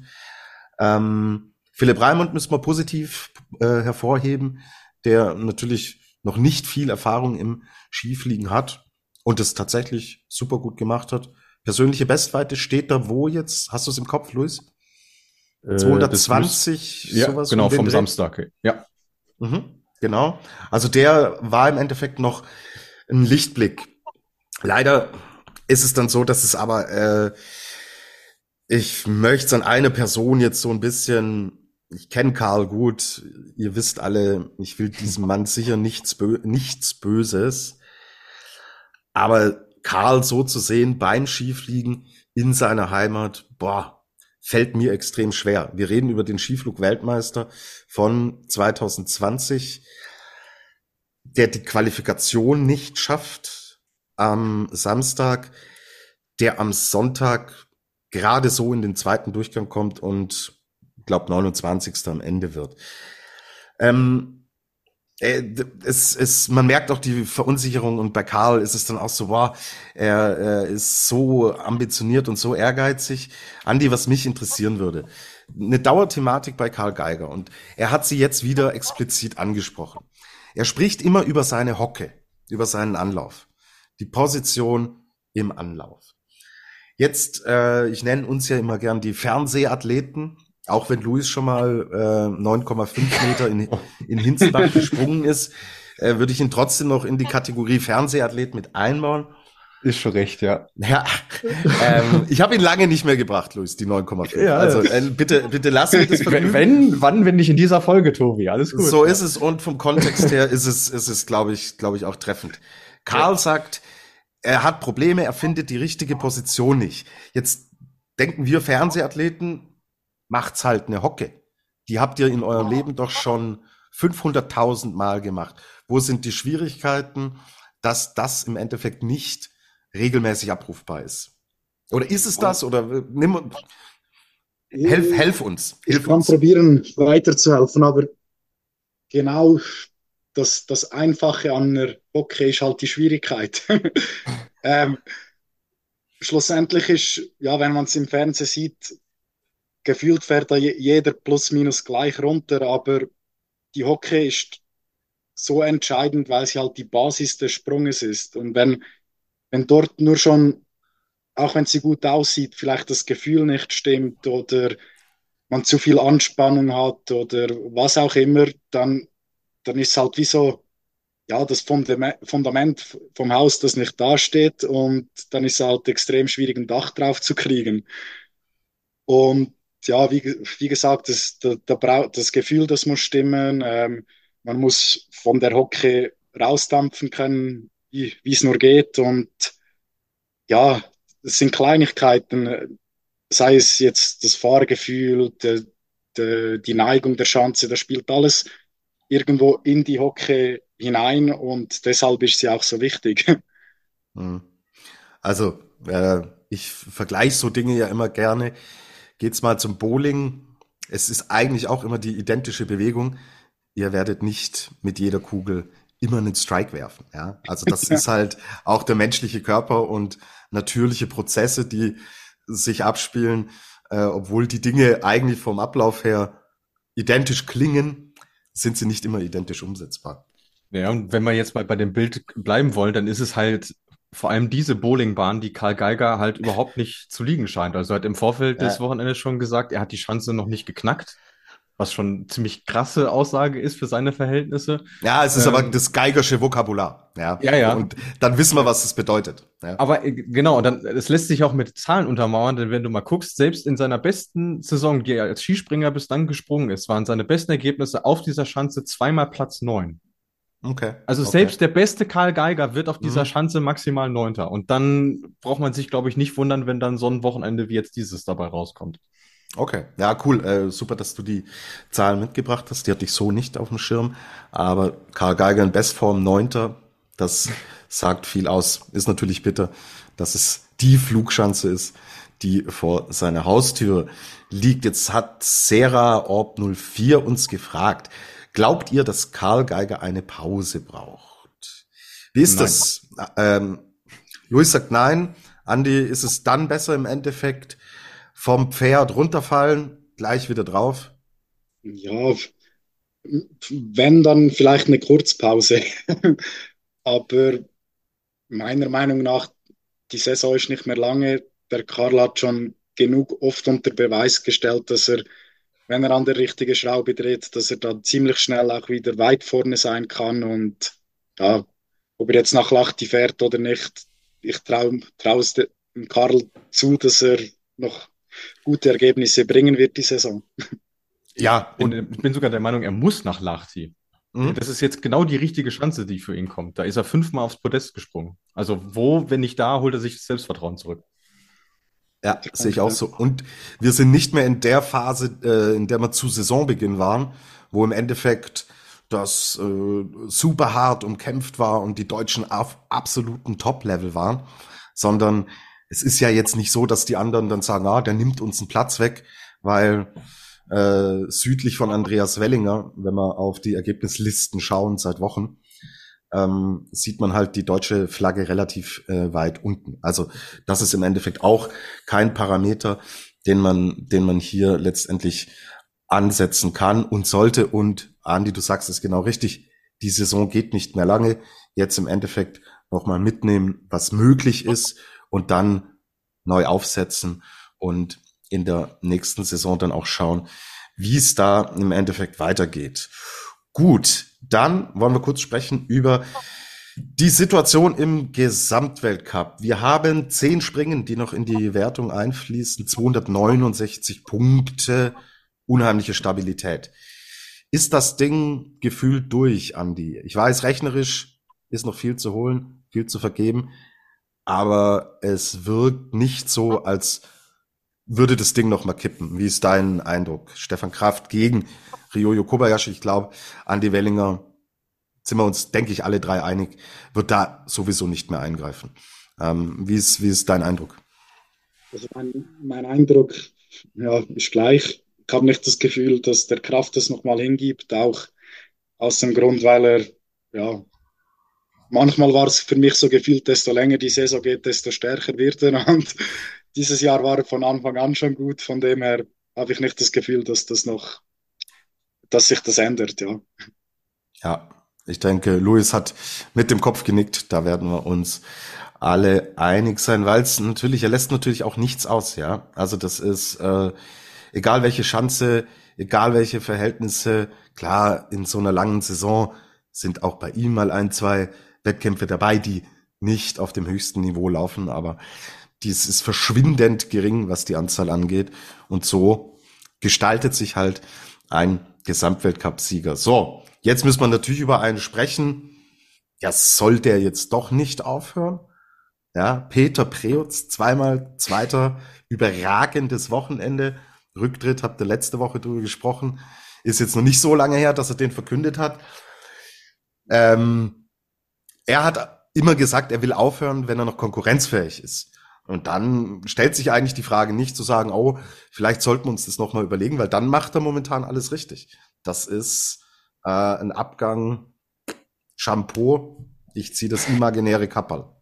Ähm, Philipp Raimund müssen wir positiv äh, hervorheben, der natürlich noch nicht viel Erfahrung im Skifliegen hat und es tatsächlich super gut gemacht hat. Persönliche Bestweite steht da wo jetzt? Hast du es im Kopf, Luis? 220, äh, ja, genau, vom Dreh. Samstag, ja. Mhm, genau. Also der war im Endeffekt noch ein Lichtblick. Leider ist es dann so, dass es aber, äh, ich möchte es an eine Person jetzt so ein bisschen, ich kenne Karl gut, ihr wisst alle, ich will diesem Mann sicher nichts, Bö nichts Böses. Aber Karl so zu sehen beim Skifliegen in seiner Heimat, boah, fällt mir extrem schwer. Wir reden über den Skiflug-Weltmeister von 2020, der die Qualifikation nicht schafft am Samstag, der am Sonntag gerade so in den zweiten Durchgang kommt und glaube 29. am Ende wird. Ähm, äh, es, es, man merkt auch die Verunsicherung und bei Karl ist es dann auch so, wow, er, er ist so ambitioniert und so ehrgeizig. Andi, was mich interessieren würde, eine Dauerthematik bei Karl Geiger und er hat sie jetzt wieder explizit angesprochen. Er spricht immer über seine Hocke, über seinen Anlauf, die Position im Anlauf. Jetzt, äh, ich nenne uns ja immer gern die Fernsehathleten, auch wenn Luis schon mal äh, 9,5 Meter in, in Hinzenbach gesprungen ist, äh, würde ich ihn trotzdem noch in die Kategorie Fernsehathlet mit einbauen. Ist schon recht, ja. Ja, ähm, ich habe ihn lange nicht mehr gebracht, Luis, die 9,5. Ja, also äh, bitte, bitte lass mich das vergnügen. Wenn, wann, wenn nicht in dieser Folge, Tobi, alles gut. So ja. ist es und vom Kontext her ist es, ist es, glaube ich, glaube ich auch treffend. Karl ja. sagt, er hat Probleme, er findet die richtige Position nicht. Jetzt denken wir Fernsehathleten, macht's halt eine Hocke. Die habt ihr in eurem Leben doch schon 500.000 Mal gemacht. Wo sind die Schwierigkeiten, dass das im Endeffekt nicht regelmäßig abrufbar ist? Oder ist es das? Oder nimm, helf, helf uns. Hilf ich kann uns. probieren, weiterzuhelfen, aber genau das, das Einfache an der Hocke ist halt die Schwierigkeit. ähm, schlussendlich ist, ja, wenn man es im Fernsehen sieht, gefühlt fährt da jeder plus minus gleich runter, aber die Hockey ist so entscheidend, weil sie halt die Basis des Sprunges ist. Und wenn, wenn dort nur schon, auch wenn sie gut aussieht, vielleicht das Gefühl nicht stimmt oder man zu viel Anspannung hat oder was auch immer, dann, dann ist halt wie so, ja, das Fundament vom Haus, das nicht dasteht und dann ist es halt extrem schwierig, ein Dach drauf zu kriegen. Und ja, wie, wie gesagt, das, da, da das Gefühl, das muss stimmen. Ähm, man muss von der Hocke rausdampfen können, wie es nur geht. Und ja, es sind Kleinigkeiten, sei es jetzt das Fahrgefühl, de, de, die Neigung der Schanze, das spielt alles irgendwo in die Hocke hinein und deshalb ist sie auch so wichtig. Hm. Also, äh, ich vergleiche so Dinge ja immer gerne geht's mal zum Bowling. Es ist eigentlich auch immer die identische Bewegung. Ihr werdet nicht mit jeder Kugel immer einen Strike werfen. Ja, also das ist halt auch der menschliche Körper und natürliche Prozesse, die sich abspielen, äh, obwohl die Dinge eigentlich vom Ablauf her identisch klingen, sind sie nicht immer identisch umsetzbar. Ja, und wenn wir jetzt mal bei dem Bild bleiben wollen, dann ist es halt vor allem diese Bowlingbahn, die Karl Geiger halt überhaupt nicht zu liegen scheint. Also er hat im Vorfeld ja. des Wochenendes schon gesagt, er hat die Chance noch nicht geknackt. Was schon ziemlich krasse Aussage ist für seine Verhältnisse. Ja, es ist ähm, aber das Geigersche Vokabular. Ja, ja. ja. Und dann wissen wir, was das bedeutet. Ja. Aber äh, genau, dann, es lässt sich auch mit Zahlen untermauern, denn wenn du mal guckst, selbst in seiner besten Saison, die er als Skispringer bis dann gesprungen ist, waren seine besten Ergebnisse auf dieser Schanze zweimal Platz neun. Okay. Also okay. selbst der beste Karl Geiger wird auf dieser mhm. Schanze maximal Neunter. Und dann braucht man sich, glaube ich, nicht wundern, wenn dann so ein Wochenende wie jetzt dieses dabei rauskommt. Okay, ja, cool. Äh, super, dass du die Zahlen mitgebracht hast. Die hatte ich so nicht auf dem Schirm. Aber Karl Geiger in Bestform, Neunter, das sagt viel aus. Ist natürlich bitter, dass es die Flugschanze ist, die vor seiner Haustür liegt. Jetzt hat Sarah Orb 04 uns gefragt, glaubt ihr, dass Karl Geiger eine Pause braucht? Wie ist nein. das? Ähm, Luis sagt nein. Andi, ist es dann besser im Endeffekt, vom Pferd runterfallen, gleich wieder drauf? Ja, wenn dann vielleicht eine Kurzpause. Aber meiner Meinung nach, die Saison ist nicht mehr lange. Der Karl hat schon genug oft unter Beweis gestellt, dass er, wenn er an der richtigen Schraube dreht, dass er dann ziemlich schnell auch wieder weit vorne sein kann. Und ja, ob er jetzt nach Lachti fährt oder nicht, ich traue trau es dem Karl zu, dass er noch gute Ergebnisse bringen wird die Saison. Ja, und ich bin sogar der Meinung, er muss nach Lahti. Mhm. Das ist jetzt genau die richtige Chance, die für ihn kommt. Da ist er fünfmal aufs Podest gesprungen. Also wo, wenn nicht da, holt er sich das Selbstvertrauen zurück. Ja, sehe ich auch so. Und wir sind nicht mehr in der Phase, äh, in der wir zu Saisonbeginn waren, wo im Endeffekt das äh, super hart umkämpft war und die Deutschen auf absoluten Top-Level waren, sondern es ist ja jetzt nicht so, dass die anderen dann sagen, ah, der nimmt uns einen Platz weg, weil äh, südlich von Andreas Wellinger, wenn wir auf die Ergebnislisten schauen seit Wochen, ähm, sieht man halt die deutsche Flagge relativ äh, weit unten. Also das ist im Endeffekt auch kein Parameter, den man, den man hier letztendlich ansetzen kann und sollte. Und Andi, du sagst es genau richtig, die Saison geht nicht mehr lange. Jetzt im Endeffekt nochmal mitnehmen, was möglich ist und dann neu aufsetzen und in der nächsten Saison dann auch schauen, wie es da im Endeffekt weitergeht. Gut, dann wollen wir kurz sprechen über die Situation im Gesamtweltcup. Wir haben zehn Springen, die noch in die Wertung einfließen, 269 Punkte, unheimliche Stabilität. Ist das Ding gefühlt durch, Andi? Ich weiß, rechnerisch ist noch viel zu holen, viel zu vergeben aber es wirkt nicht so, als würde das Ding noch mal kippen. Wie ist dein Eindruck? Stefan Kraft gegen Ryoyo Kobayashi. Ich glaube, Andy Wellinger, sind wir uns, denke ich, alle drei einig, wird da sowieso nicht mehr eingreifen. Ähm, wie, ist, wie ist dein Eindruck? Also mein, mein Eindruck ja, ist gleich. Ich habe nicht das Gefühl, dass der Kraft das nochmal hingibt, auch aus dem Grund, weil er ja, manchmal war es für mich so gefühlt, desto länger die Saison geht, desto stärker wird er. Und dieses Jahr war von Anfang an schon gut. Von dem her habe ich nicht das Gefühl, dass das noch, dass sich das ändert, ja. Ja, ich denke, Luis hat mit dem Kopf genickt. Da werden wir uns alle einig sein, weil es natürlich, er lässt natürlich auch nichts aus, ja. Also das ist, äh, egal welche Chance, egal welche Verhältnisse, klar, in so einer langen Saison sind auch bei ihm mal ein, zwei Wettkämpfe dabei, die nicht auf dem höchsten Niveau laufen, aber dies ist verschwindend gering, was die Anzahl angeht. Und so gestaltet sich halt ein Gesamtweltcup-Sieger. So, jetzt müssen wir natürlich über einen sprechen. Ja, soll der jetzt doch nicht aufhören? Ja, Peter Preutz, zweimal Zweiter, überragendes Wochenende. Rücktritt, habt ihr letzte Woche drüber gesprochen. Ist jetzt noch nicht so lange her, dass er den verkündet hat. Ähm, er hat immer gesagt, er will aufhören, wenn er noch konkurrenzfähig ist. Und dann stellt sich eigentlich die Frage nicht zu sagen, oh, vielleicht sollten wir uns das nochmal überlegen, weil dann macht er momentan alles richtig. Das ist äh, ein Abgang Shampoo. Ich ziehe das imaginäre Kapperl.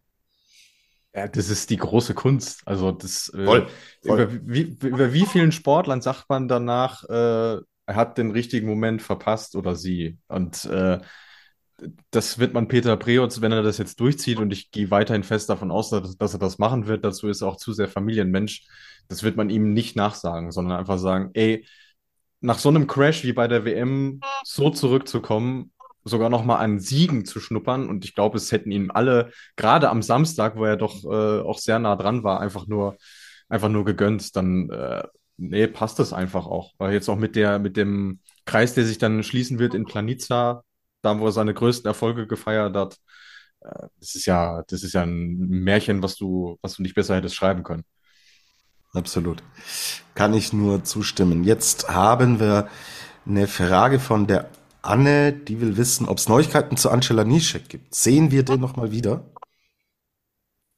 Ja, das ist die große Kunst. Also das äh, voll, voll. Über, wie, über wie vielen Sportlern sagt man danach, äh, er hat den richtigen Moment verpasst oder sie. Und äh, das wird man Peter Preotz, wenn er das jetzt durchzieht, und ich gehe weiterhin fest davon aus, dass, dass, er das machen wird, dazu ist er auch zu sehr Familienmensch, das wird man ihm nicht nachsagen, sondern einfach sagen, ey, nach so einem Crash wie bei der WM so zurückzukommen, sogar noch mal an Siegen zu schnuppern, und ich glaube, es hätten ihm alle, gerade am Samstag, wo er doch äh, auch sehr nah dran war, einfach nur, einfach nur gegönnt, dann, äh, nee, passt das einfach auch, weil jetzt auch mit der, mit dem Kreis, der sich dann schließen wird in Planica, da wo er seine größten Erfolge gefeiert hat. Äh, das ist ja, das ist ja ein Märchen, was du, was du nicht besser hättest schreiben können. absolut. Kann ich nur zustimmen. Jetzt haben wir eine Frage von der Anne, die will wissen, ob es Neuigkeiten zu Angela Nischek gibt. Sehen wir den nochmal wieder?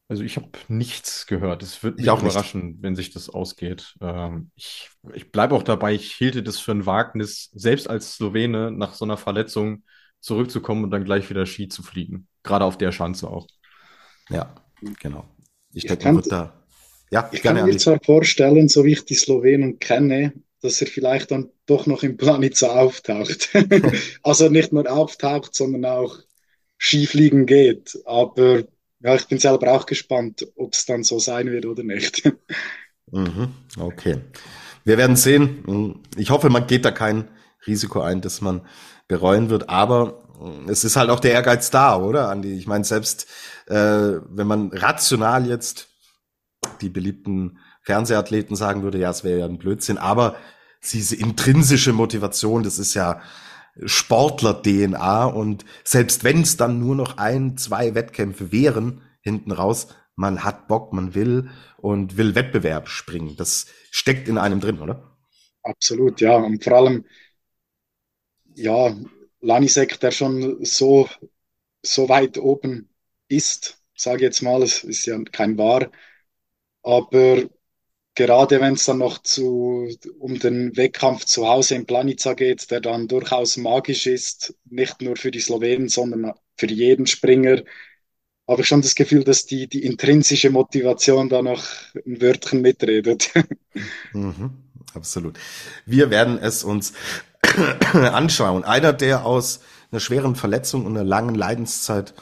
Also ich habe nichts gehört. Es wird mich Ich auch überraschen, nicht. wenn sich das ausgeht. Ähm, ich ich bleibe auch dabei, ich hielte das für ein Wagnis, selbst als Slowene nach so einer Verletzung zurückzukommen und dann gleich wieder Ski zu fliegen. Gerade auf der Schanze auch. Ja, genau. Ich Ich denke, kann- da. Ja, Ich kann mir zwar vorstellen, so wie ich die Slowenen kenne, dass er vielleicht dann doch noch in Planica auftaucht. Also nicht nur auftaucht, sondern auch Skifliegen geht. Aber ja, ich bin selber auch gespannt, ob es dann so sein wird oder nicht. Mhm, okay. Wir werden sehen. Ich hoffe, man geht da kein Risiko ein, das man bereuen wird. Aber äh, es ist halt auch der Ehrgeiz da, oder, Andi? Ich meine, selbst äh, wenn man rational jetzt die beliebten Fernsehathleten sagen würde, ja, es wäre ja ein Blödsinn, aber diese intrinsische Motivation, das ist ja Sportler-DNA und selbst wenn es dann nur noch ein, zwei Wettkämpfe wären, hinten raus, man hat Bock, man will und will Wettbewerb springen. Das steckt in einem drin, oder? Absolut, ja. Und vor allem, ja, Lanisek, der schon so, so weit oben ist, sage ich jetzt mal, es ist ja kein Wahr, aber gerade wenn es dann noch zu, um den Wettkampf zu Hause in Planica geht, der dann durchaus magisch ist, nicht nur für die Slowenen, sondern für jeden Springer, habe ich schon das Gefühl, dass die, die intrinsische Motivation da noch ein Wörtchen mitredet. Mhm, absolut. Wir werden es uns anschauen. Einer, der aus einer schweren Verletzung und einer langen Leidenszeit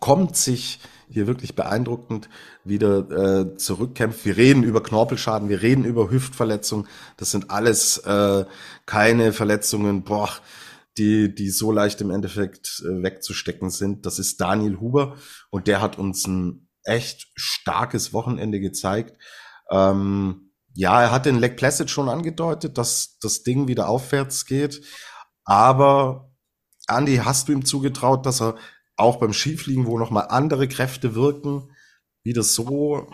kommt, sich hier wirklich beeindruckend wieder äh, zurückkämpft. Wir reden über Knorpelschaden, wir reden über Hüftverletzungen. Das sind alles äh, keine Verletzungen, boah, die, die so leicht im Endeffekt äh, wegzustecken sind. Das ist Daniel Huber und der hat uns ein echt starkes Wochenende gezeigt. Ähm, ja, er hat in Lake Placid schon angedeutet, dass das Ding wieder aufwärts geht. Aber Andy, hast du ihm zugetraut, dass er auch beim Skifliegen, wo nochmal andere Kräfte wirken, wieder so,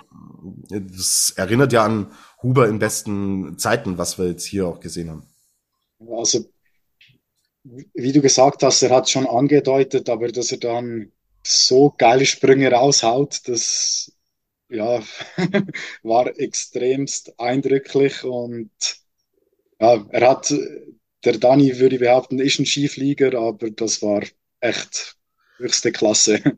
das erinnert ja an Huber in besten Zeiten, was wir jetzt hier auch gesehen haben. Also, wie du gesagt hast, er hat schon angedeutet, aber dass er dann so geile Sprünge raushaut, das ja, war extremst eindrücklich und ja, er hat, der Dani würde ich behaupten, ist ein Skiflieger, aber das war echt höchste Klasse.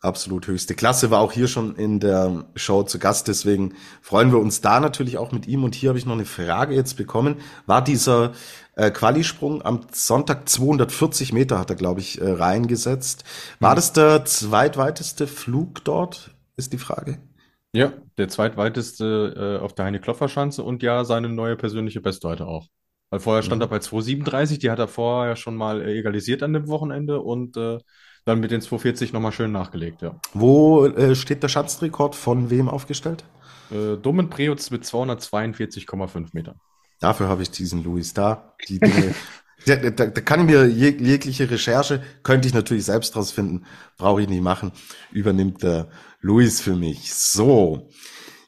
Absolut höchste Klasse, war auch hier schon in der Show zu Gast, deswegen freuen wir uns da natürlich auch mit ihm. Und hier habe ich noch eine Frage jetzt bekommen. War dieser äh, Qualisprung am Sonntag 240 Meter, hat er, glaube ich, äh, reingesetzt. War das der zweitweiteste Flug dort, ist die Frage? Ja, der zweitweiteste äh, auf der Heine-Klopfer-Schanze und ja, seine neue persönliche Bestleute auch. Weil vorher stand Mhm. er bei 2,37, die hat er vorher schon mal äh, egalisiert an dem Wochenende und äh, dann mit den 2,40 nochmal schön nachgelegt, ja. Wo äh, steht der Schanzenrekord von wem aufgestellt? Äh, Domen Preutz mit 242,5 Metern. Dafür habe ich diesen Louis da. Die Dinge, da, da, da kann ich mir jeg jegliche Recherche, könnte ich natürlich selbst rausfinden, brauche ich nicht machen, übernimmt der Louis für mich. So,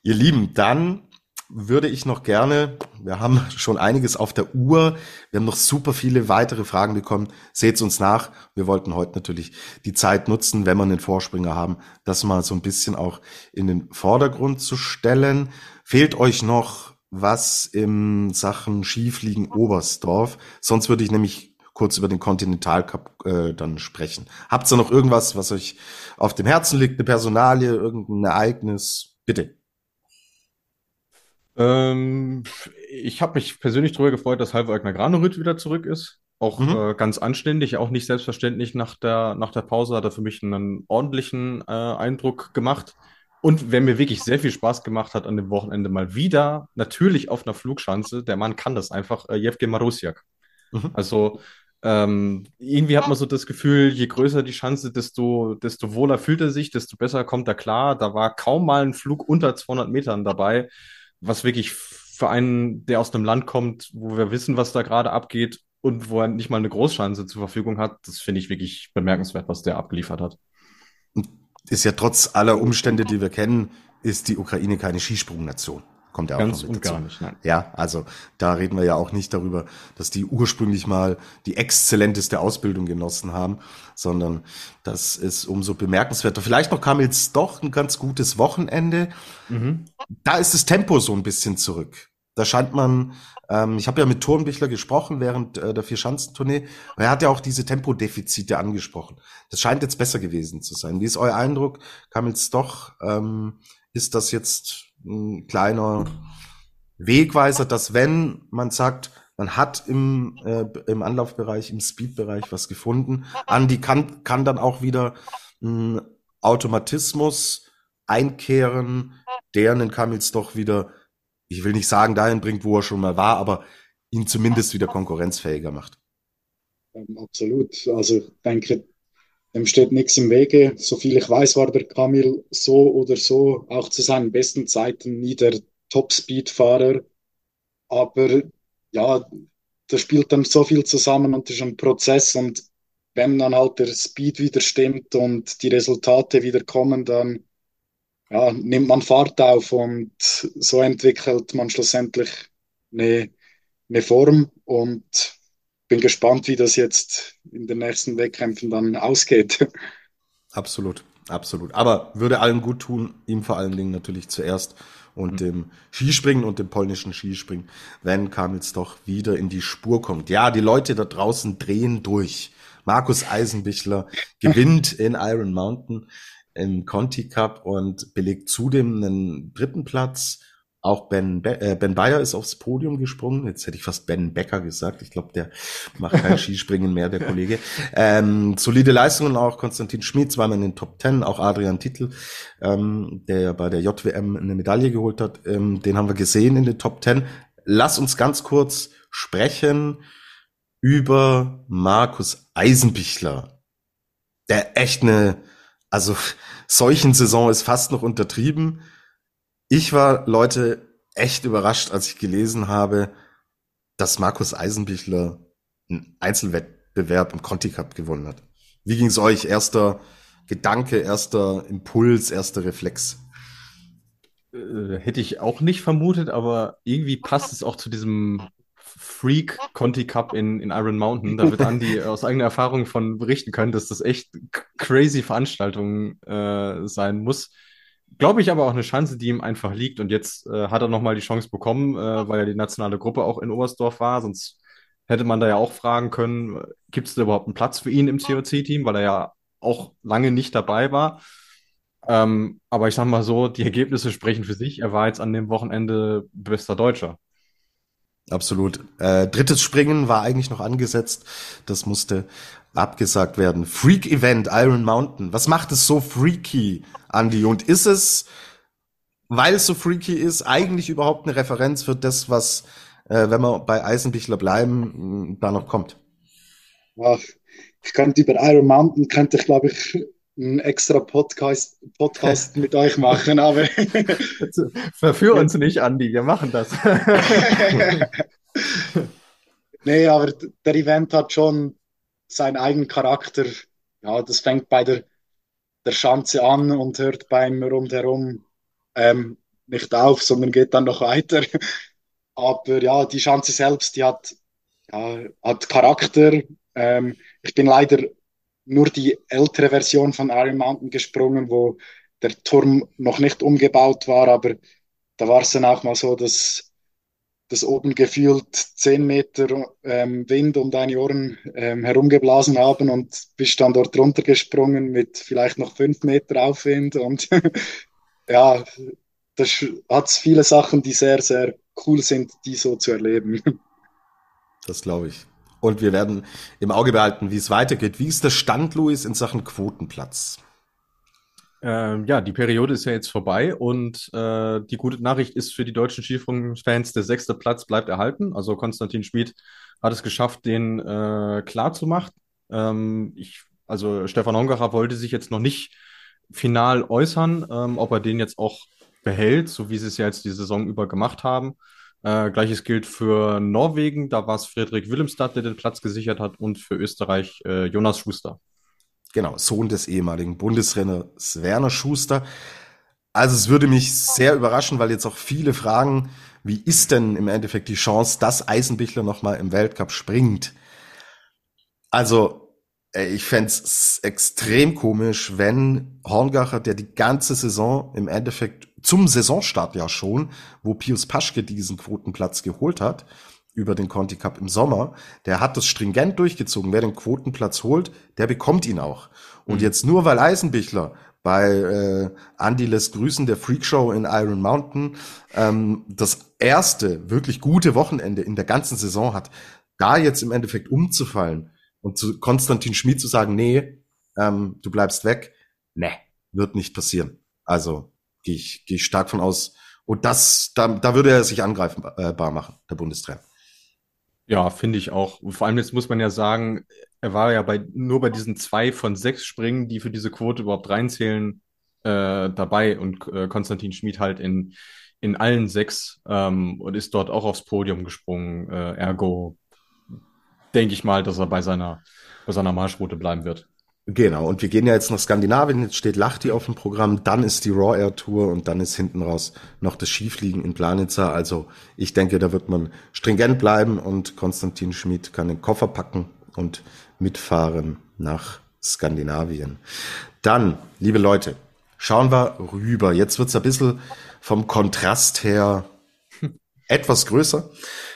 ihr Lieben, dann würde ich noch gerne, wir haben schon einiges auf der Uhr, wir haben noch super viele weitere Fragen bekommen, seht's uns nach. Wir wollten heute natürlich die Zeit nutzen, wenn wir einen Vorspringer haben, das mal so ein bisschen auch in den Vordergrund zu stellen. Fehlt euch noch was im Sachen Skifliegen Oberstdorf? Sonst würde ich nämlich kurz über den Continental Cup äh, dann sprechen. Habt ihr noch irgendwas, was euch auf dem Herzen liegt, eine Personalie, irgendein Ereignis? Bitte. Ähm, ich habe mich persönlich darüber gefreut, dass Halvor Egner Granerüt wieder zurück ist. Auch Mhm. äh, ganz anständig, auch nicht selbstverständlich nach der, nach der Pause hat er für mich einen ordentlichen äh, Eindruck gemacht. Und wer mir wirklich sehr viel Spaß gemacht hat an dem Wochenende mal wieder, natürlich auf einer Flugschanze, der Mann kann das einfach, äh, Jevgen Marusiak. Mhm. Also ähm, irgendwie hat man so das Gefühl, je größer die Chance, desto, desto wohler fühlt er sich, desto besser kommt er klar. Da war kaum mal ein Flug unter 200 Metern dabei, was wirklich für einen, der aus einem Land kommt, wo wir wissen, was da gerade abgeht und wo er nicht mal eine Großschanze zur Verfügung hat, das finde ich wirklich bemerkenswert, was der abgeliefert hat. Ist ja trotz aller Umstände, die wir kennen, ist die Ukraine keine Skisprungnation. Kommt ja auch Ganz noch mit dazu. nicht. Ja, also da reden wir ja auch nicht darüber, dass die ursprünglich mal die exzellenteste Ausbildung genossen haben, sondern das ist umso bemerkenswerter. Vielleicht noch kam jetzt doch ein ganz gutes Wochenende. Mhm. Da ist das Tempo so ein bisschen zurück. Da scheint man, ähm, ich habe ja mit Turnbichler gesprochen während äh, der Vier-Schanzentournee. Er hat ja auch diese Tempodefizite angesprochen. Das scheint jetzt besser gewesen zu sein. Wie ist euer Eindruck? Kam jetzt doch, ähm, ist das jetzt ein kleiner Wegweiser, dass wenn man sagt, man hat im, äh, im Anlaufbereich, im Speedbereich was gefunden, Andi kann, kann dann auch wieder ein Automatismus einkehren, der einen Kamils doch wieder, ich will nicht sagen, dahin bringt, wo er schon mal war, aber ihn zumindest wieder konkurrenzfähiger macht. Ähm, absolut. Also ich denke, dem steht nichts im Wege. Soviel ich weiß, war der Kamil so oder so, auch zu seinen besten Zeiten, nie der Top-Speed-Fahrer. Aber ja, da spielt dann so viel zusammen und das ist ein Prozess. Und wenn dann halt der Speed wieder stimmt und die Resultate wieder kommen, dann ja, nimmt man Fahrt auf und so entwickelt man schlussendlich eine, eine Form und bin gespannt, wie das jetzt in den nächsten Wettkämpfen dann ausgeht. Absolut, absolut. Aber würde allen gut tun, ihm vor allen Dingen natürlich zuerst und mhm. dem Skispringen und dem polnischen Skispringen, wenn Kamils doch wieder in die Spur kommt. Ja, die Leute da draußen drehen durch. Markus Eisenbichler gewinnt in Iron Mountain im Conti Cup und belegt zudem einen dritten Platz. Auch Ben, Be äh, Ben Bayer ist aufs Podium gesprungen. Jetzt hätte ich fast Ben Becker gesagt. Ich glaube, der macht kein Skispringen mehr, der Kollege. Ähm, solide Leistungen auch Konstantin Schmid, zweimal in den Top Ten, auch Adrian Titel, ähm, der bei der JWM eine Medaille geholt hat. Ähm, den haben wir gesehen in den Top Ten. Lass uns ganz kurz sprechen über Markus Eisenbichler, der echt eine, also solchen Saison ist fast noch untertrieben. Ich war, Leute, echt überrascht, als ich gelesen habe, dass Markus Eisenbichler einen Einzelwettbewerb im Conti Cup gewonnen hat. Wie ging es euch? Erster Gedanke, erster Impuls, erster Reflex? Äh, hätte ich auch nicht vermutet, aber irgendwie passt es auch zu diesem Freak Conti Cup in, in Iron Mountain. Da wird Andy aus eigener Erfahrung von berichten können, dass das echt crazy Veranstaltung äh, sein muss. Glaube ich aber auch eine Chance, die ihm einfach liegt. Und jetzt äh, hat er nochmal die Chance bekommen, äh, weil ja die nationale Gruppe auch in Oberstdorf war. Sonst hätte man da ja auch fragen können, gibt es da überhaupt einen Platz für ihn im COC-Team, weil er ja auch lange nicht dabei war. Ähm, aber ich sag mal so, die Ergebnisse sprechen für sich. Er war jetzt an dem Wochenende bester Deutscher. Absolut. Äh, drittes Springen war eigentlich noch angesetzt. Das musste abgesagt werden. Freak Event Iron Mountain. Was macht es so freaky, Andy? Und ist es, weil es so freaky ist, eigentlich überhaupt eine Referenz für das, was, äh, wenn wir bei Eisenbichler bleiben, da noch kommt? Ach, ich könnte über Iron Mountain, könnte ich glaube ich einen extra Podcast, Podcast mit euch machen, aber. Verführ uns nicht, Andi, wir machen das. nee, aber der Event hat schon seinen eigenen Charakter. Ja, das fängt bei der, der Schanze an und hört beim Rundherum ähm, nicht auf, sondern geht dann noch weiter. Aber ja, die Schanze selbst, die hat, ja, hat Charakter. Ähm, ich bin leider nur die ältere Version von Iron Mountain gesprungen, wo der Turm noch nicht umgebaut war, aber da war es dann auch mal so, dass das oben gefühlt zehn Meter ähm, Wind um deine Ohren ähm, herumgeblasen haben und bist dann dort runtergesprungen mit vielleicht noch fünf Meter Aufwind und ja, das hat viele Sachen, die sehr, sehr cool sind, die so zu erleben. Das glaube ich. Und wir werden im Auge behalten, wie es weitergeht. Wie ist der Stand, Luis, in Sachen Quotenplatz? Ähm, ja, die Periode ist ja jetzt vorbei und äh, die gute Nachricht ist für die deutschen Skifans, der sechste Platz bleibt erhalten. Also Konstantin Schmid hat es geschafft, den äh, klar zu machen. Ähm, ich, also Stefan Hongacher wollte sich jetzt noch nicht final äußern, ähm, ob er den jetzt auch behält, so wie sie es ja jetzt die Saison über gemacht haben. Äh, Gleiches gilt für Norwegen, da war es Friedrich Willemstad, der den Platz gesichert hat, und für Österreich äh, Jonas Schuster. Genau, Sohn des ehemaligen Bundesrenners Werner Schuster. Also es würde mich sehr überraschen, weil jetzt auch viele fragen, wie ist denn im Endeffekt die Chance, dass Eisenbichler nochmal im Weltcup springt? Also ich fände es extrem komisch, wenn Horngacher, der die ganze Saison im Endeffekt zum Saisonstart ja schon, wo Pius Paschke diesen Quotenplatz geholt hat, über den Conti Cup im Sommer, der hat das stringent durchgezogen. Wer den Quotenplatz holt, der bekommt ihn auch. Und mhm. jetzt nur weil Eisenbichler bei äh, Andy lässt grüßen, der Freakshow in Iron Mountain, ähm, das erste wirklich gute Wochenende in der ganzen Saison hat, da jetzt im Endeffekt umzufallen und zu Konstantin Schmid zu sagen, nee, ähm, du bleibst weg, ne, wird nicht passieren. Also gehe ich, geh ich stark von aus. Und das, da, da würde er sich angreifbar machen, der Bundestrainer. Ja, finde ich auch. vor allem jetzt muss man ja sagen, er war ja bei nur bei diesen zwei von sechs Springen, die für diese Quote überhaupt reinzählen, äh, dabei und äh, Konstantin Schmid halt in, in allen sechs ähm, und ist dort auch aufs Podium gesprungen. Äh, ergo denke ich mal, dass er bei seiner, bei seiner Marschroute bleiben wird. Genau, und wir gehen ja jetzt nach Skandinavien, jetzt steht Lachti auf dem Programm, dann ist die Raw Air Tour und dann ist hinten raus noch das Skifliegen in Planitza. Also ich denke, da wird man stringent bleiben und Konstantin Schmid kann den Koffer packen und mitfahren nach Skandinavien. Dann, liebe Leute, schauen wir rüber. Jetzt wird's ein bisschen vom Kontrast her etwas größer.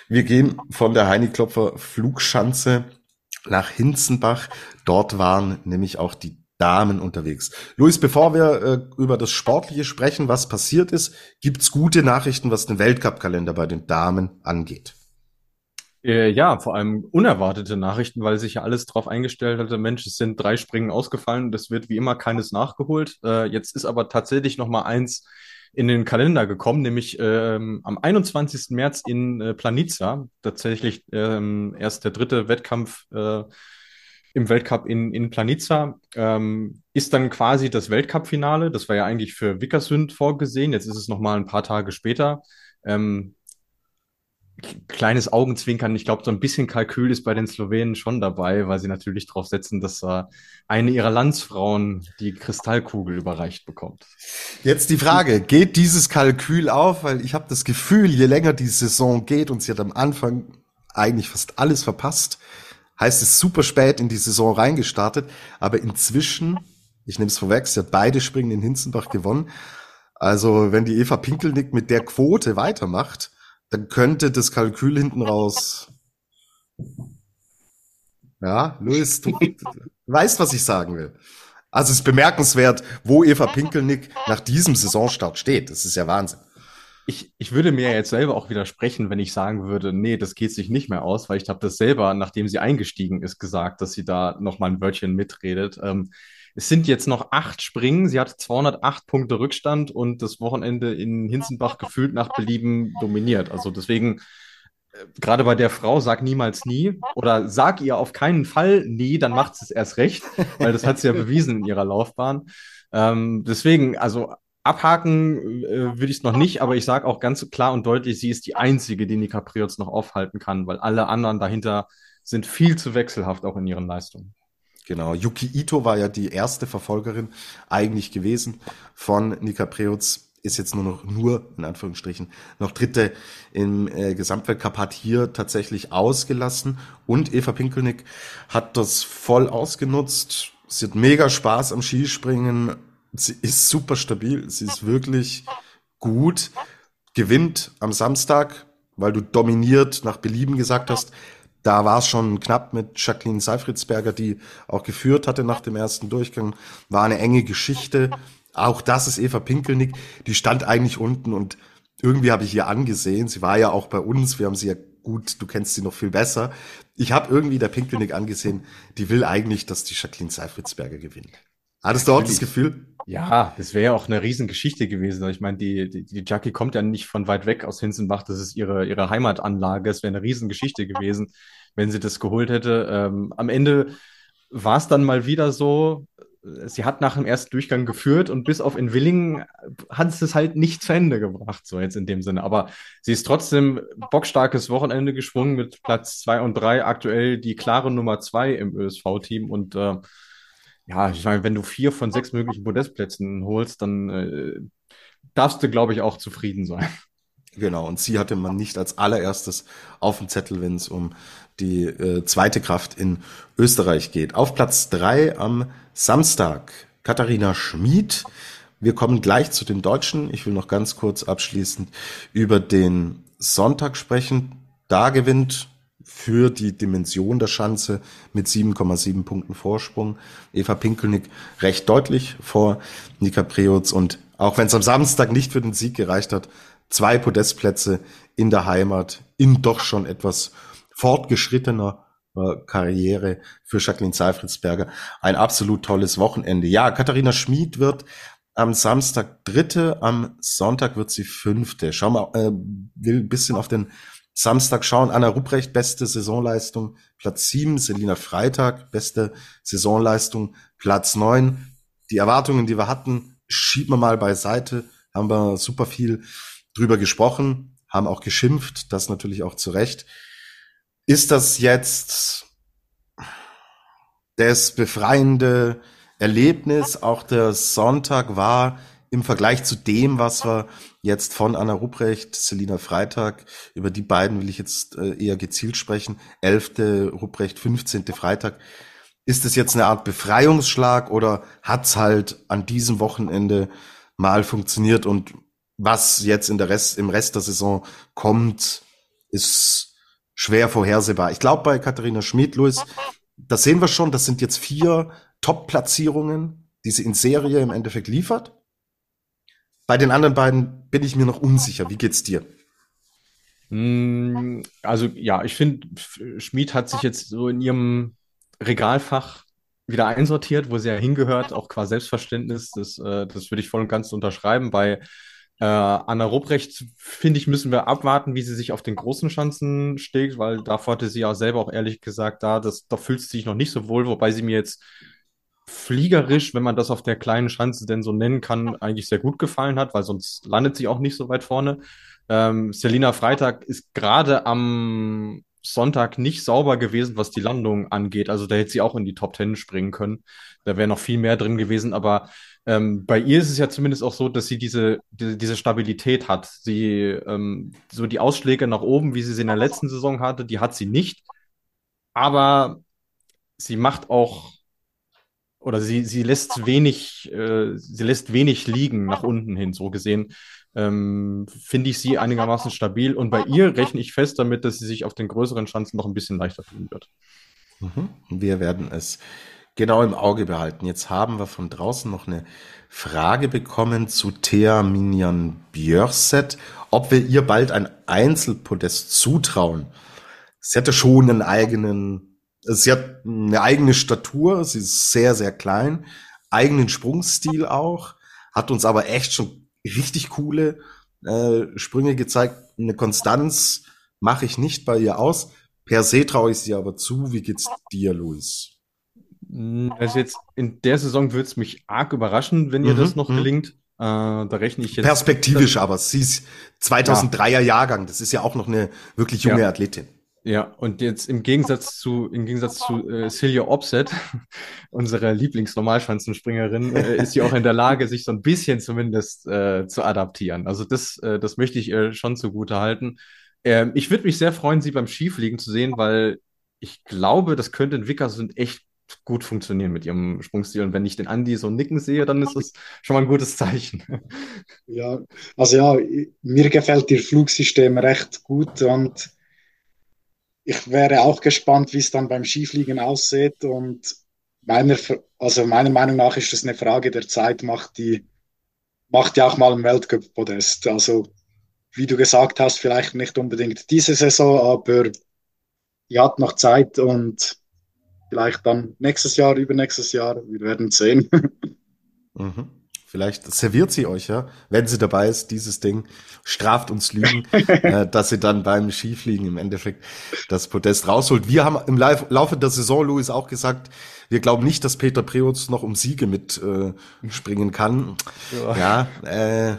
Wir gehen von der Heini-Klopfer Flugschanze nach Hinzenbach. Dort waren nämlich auch die Damen unterwegs. Luis, bevor wir äh, über das Sportliche sprechen, was passiert ist, gibt's gute Nachrichten, was den Weltcup-Kalender bei den Damen angeht. Äh, ja, vor allem unerwartete Nachrichten, weil sich ja alles darauf eingestellt hatte, Mensch, es sind drei Springen ausgefallen, das wird wie immer keines nachgeholt. Äh, jetzt ist aber tatsächlich noch mal eins in den Kalender gekommen, nämlich ähm, am 21. März in äh, Planica. Tatsächlich ähm, erst der dritte Wettkampf äh, im Weltcup in, in Planica. Ähm, ist dann quasi das Weltcup-Finale. Das war ja eigentlich für Vickersund vorgesehen. Jetzt ist es noch mal ein paar Tage später. Ähm, kleines Augenzwinkern. Ich glaube, so ein bisschen Kalkül ist bei den Slowenen schon dabei, weil sie natürlich darauf setzen, dass äh, eine ihrer Landsfrauen die Kristallkugel überreicht bekommt. Jetzt die Frage, geht dieses Kalkül auf? Weil ich habe das Gefühl, je länger die Saison geht und sie hat am Anfang eigentlich fast alles verpasst, heißt es super spät in die Saison reingestartet, aber inzwischen, ich nehme es vorweg, sie hat beide Springen in Hinzenbach gewonnen. Also wenn die Eva Pinkelnick mit der Quote weitermacht, dann könnte das Kalkül hinten raus. Ja, Luis, du, weißt, was ich sagen will. Also es ist bemerkenswert, wo Eva Pinkelnick nach diesem Saisonstart steht. Das ist ja Wahnsinn. Ich, ich würde mir jetzt selber auch widersprechen, wenn ich sagen würde, nee, das geht sich nicht mehr aus, weil ich habe das selber, nachdem sie eingestiegen ist, gesagt, dass sie da noch mal ein Wörtchen mitredet. Ähm, es sind jetzt noch acht Springen. Sie hat 208 Punkte Rückstand und das Wochenende in Hinzenbach gefühlt nach Belieben dominiert. Also deswegen, äh, gerade bei der Frau, sag niemals nie oder sag ihr auf keinen Fall nie, dann macht sie es erst recht, weil das hat sie ja bewiesen in ihrer Laufbahn. Ähm, deswegen, also abhaken äh, würde ich es noch nicht, aber ich sage auch ganz klar und deutlich, sie ist die einzige, die Nika Priots noch aufhalten kann, weil alle anderen dahinter sind viel zu wechselhaft auch in ihren Leistungen. Genau, Yuki Ito war ja die erste Verfolgerin eigentlich gewesen von Nika Preutz, ist jetzt nur noch, nur in Anführungsstrichen, noch Dritte im äh, Gesamtweltcup, hat hier tatsächlich ausgelassen. Und Eva Pinkelnick hat das voll ausgenutzt. Sie hat mega Spaß am Skispringen, sie ist super stabil, sie ist wirklich gut, gewinnt am Samstag, weil du dominiert nach Belieben gesagt hast, da war es schon knapp mit Jacqueline Seifritzberger, die auch geführt hatte nach dem ersten Durchgang. War eine enge Geschichte. Auch das ist Eva Pinkelnick. Die stand eigentlich unten und irgendwie habe ich ihr angesehen. Sie war ja auch bei uns. Wir haben sie ja gut, du kennst sie noch viel besser. Ich habe irgendwie der Pinkelnick angesehen, die will eigentlich, dass die Jacqueline Seifritzberger gewinnt. Hattest du auch das Gefühl? Ja, das wäre ja auch eine Riesengeschichte gewesen. Ich meine, die, die, die Jackie kommt ja nicht von weit weg aus Hinzenbach. Das ist ihre, ihre Heimatanlage. Es wäre eine Riesengeschichte gewesen, wenn sie das geholt hätte. Ähm, am Ende war es dann mal wieder so, sie hat nach dem ersten Durchgang geführt und bis auf in Willingen hat es es halt nicht zu Ende gebracht, so jetzt in dem Sinne. Aber sie ist trotzdem bockstarkes Wochenende geschwungen mit Platz zwei und drei aktuell die klare Nummer zwei im ÖSV-Team und äh, ja, ich meine, wenn du vier von sechs möglichen Podestplätzen holst, dann äh, darfst du, glaube ich, auch zufrieden sein. Genau, und sie hatte man nicht als allererstes auf dem Zettel, wenn es um die äh, zweite Kraft in Österreich geht. Auf Platz drei am Samstag Katharina Schmid. Wir kommen gleich zu den Deutschen. Ich will noch ganz kurz abschließend über den Sonntag sprechen. Da gewinnt für die Dimension der Schanze mit 7,7 Punkten Vorsprung. Eva Pinkelnick recht deutlich vor Nika Preutz und auch wenn es am Samstag nicht für den Sieg gereicht hat, zwei Podestplätze in der Heimat in doch schon etwas fortgeschrittener äh, Karriere für Jacqueline Seifritzberger. Ein absolut tolles Wochenende. Ja, Katharina Schmid wird am Samstag dritte, am Sonntag wird sie fünfte. Schau mal, äh, will ein bisschen auf den Samstag schauen. Anna Rupprecht, beste Saisonleistung, Platz sieben. Selina Freitag, beste Saisonleistung, Platz neun. Die Erwartungen, die wir hatten, schieben wir mal beiseite. Haben wir super viel drüber gesprochen, haben auch geschimpft, das natürlich auch zu Recht. Ist das jetzt das befreiende Erlebnis? Auch der Sonntag war im Vergleich zu dem, was wir jetzt von Anna Rupprecht, Selina Freitag, über die beiden will ich jetzt äh, eher gezielt sprechen, 11. Rupprecht, 15. Freitag. Ist es jetzt eine Art Befreiungsschlag oder hat's halt an diesem Wochenende mal funktioniert und was jetzt in der Rest, im Rest der Saison kommt, ist schwer vorhersehbar. Ich glaube, bei Katharina Schmid, Luis, das sehen wir schon, das sind jetzt vier Top-Platzierungen, die sie in Serie im Endeffekt liefert. Bei den anderen beiden bin ich mir noch unsicher. Wie geht's dir? Hm, also ja, ich finde, Schmid hat sich jetzt so in ihrem Regalfach wieder einsortiert, wo sie ja hingehört, auch qua Selbstverständnis. Das, äh, das würde ich voll und ganz unterschreiben. Bei äh, Anna Rupprecht, finde ich, müssen wir abwarten, wie sie sich auf den großen Schanzen steht, weil davor hatte sie ja selber auch ehrlich gesagt da, das, da fühlt sie sich noch nicht so wohl, wobei sie mir jetzt fliegerisch, wenn man das auf der kleinen Schanze denn so nennen kann, eigentlich sehr gut gefallen hat, weil sonst landet sie auch nicht so weit vorne. Ähm, Selina Freitag ist gerade am Sonntag nicht sauber gewesen, was die Landung angeht. Also da hätte sie auch in die Top Ten springen können. Da wäre noch viel mehr drin gewesen, aber ähm, bei ihr ist es ja zumindest auch so, dass sie diese, diese, diese Stabilität hat. Sie, ähm, so die Ausschläge nach oben, wie sie sie in der letzten Saison hatte, die hat sie nicht. Aber sie macht auch, oder sie, sie lässt wenig, äh, sie lässt wenig liegen nach unten hin, so gesehen. Ähm, finde ich sie einigermaßen stabil. Und bei ihr rechne ich fest damit, dass sie sich auf den größeren Chancen noch ein bisschen leichter tun wird. Mhm. Wir werden es genau im Auge behalten. Jetzt haben wir von draußen noch eine Frage bekommen zu Thea Minjan Björset, ob wir ihr bald ein Einzelpodest zutrauen. Sie hatte schon einen eigenen, sie hat eine eigene Statur, sie ist sehr, sehr klein, eigenen Sprungstil auch, hat uns aber echt schon richtig coole äh, Sprünge gezeigt. Eine Konstanz mache ich nicht bei ihr aus. Per se traue ich sie aber zu. Wie geht's dir, Luis? Also jetzt in der Saison würde es mich arg überraschen, wenn ihr mhm, das noch mhm. gelingt. Äh, da rechne ich jetzt. Perspektivisch, aber sie ist 2003er ja. Jahrgang. Das ist ja auch noch eine wirklich junge ja. Athletin. Ja, und jetzt im Gegensatz zu, im Gegensatz zu äh, Celia Opset, unsere Lieblingsnormalschanzenspringerin, äh, ist sie auch in der Lage, sich so ein bisschen zumindest äh, zu adaptieren. Also das, äh, das möchte ich ihr schon zugute halten. Ähm, ich würde mich sehr freuen, sie beim Skifliegen zu sehen, weil ich glaube, das könnte in Wickersund echt gut funktionieren mit ihrem Sprungstil. Und wenn ich den Andi so nicken sehe, dann ist das schon mal ein gutes Zeichen. Ja, also ja, mir gefällt ihr Flugsystem recht gut und ich wäre auch gespannt, wie es dann beim Skifliegen aussieht. Und meiner, also meiner Meinung nach ist das eine Frage der Zeit, macht die, macht ja auch mal ein Weltcup-Podest. Also, wie du gesagt hast, vielleicht nicht unbedingt diese Saison, aber die hat noch Zeit und vielleicht dann nächstes Jahr, übernächstes Jahr. Wir werden sehen. Mhm. Vielleicht serviert sie euch ja, wenn sie dabei ist, dieses Ding, straft uns Lügen, äh, dass sie dann beim Skifliegen im Endeffekt das Podest rausholt. Wir haben im Live Laufe der Saison, Louis, auch gesagt, wir glauben nicht, dass Peter Preutz noch um Siege mit äh, springen kann. Ja, ja äh,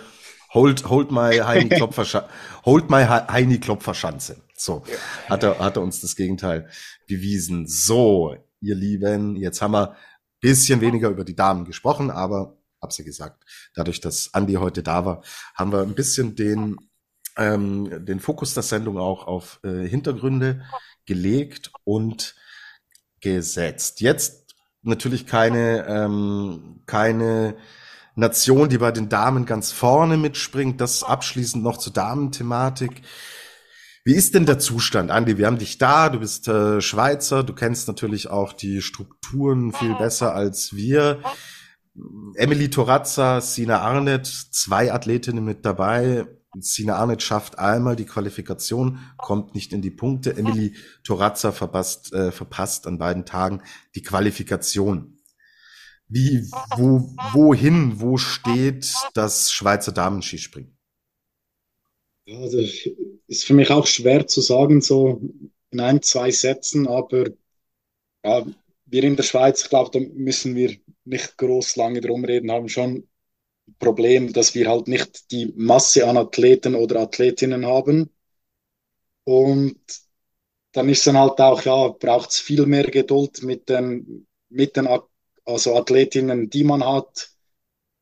hold, hold my Heini Klopfer, hold my Heini Klopfer Schanze. So, hat er, hat er uns das Gegenteil bewiesen. So, ihr Lieben, jetzt haben wir bisschen weniger über die Damen gesprochen, aber habe sie gesagt. Dadurch, dass Andi heute da war, haben wir ein bisschen den, ähm, den Fokus der Sendung auch auf äh, Hintergründe gelegt und gesetzt. Jetzt natürlich keine, ähm, keine Nation, die bei den Damen ganz vorne mitspringt. Das abschließend noch zur Damenthematik. Wie ist denn der Zustand, Andi? Wir haben dich da, du bist äh, Schweizer, du kennst natürlich auch die Strukturen viel besser als wir. Emily Torazza, Sina Arnett, zwei Athletinnen mit dabei. Sina Arnett schafft einmal die Qualifikation, kommt nicht in die Punkte. Emily Torazza verpasst, äh, verpasst an beiden Tagen die Qualifikation. Wie, wo, wohin, wo steht das Schweizer Damenskispringen? Also ist für mich auch schwer zu sagen, so in ein, zwei Sätzen, aber ja, wir in der Schweiz, ich glaube, da müssen wir nicht groß lange drum reden, haben schon ein Problem, dass wir halt nicht die Masse an Athleten oder Athletinnen haben. Und dann ist dann halt auch, ja, braucht es viel mehr Geduld mit den, mit den also Athletinnen, die man hat,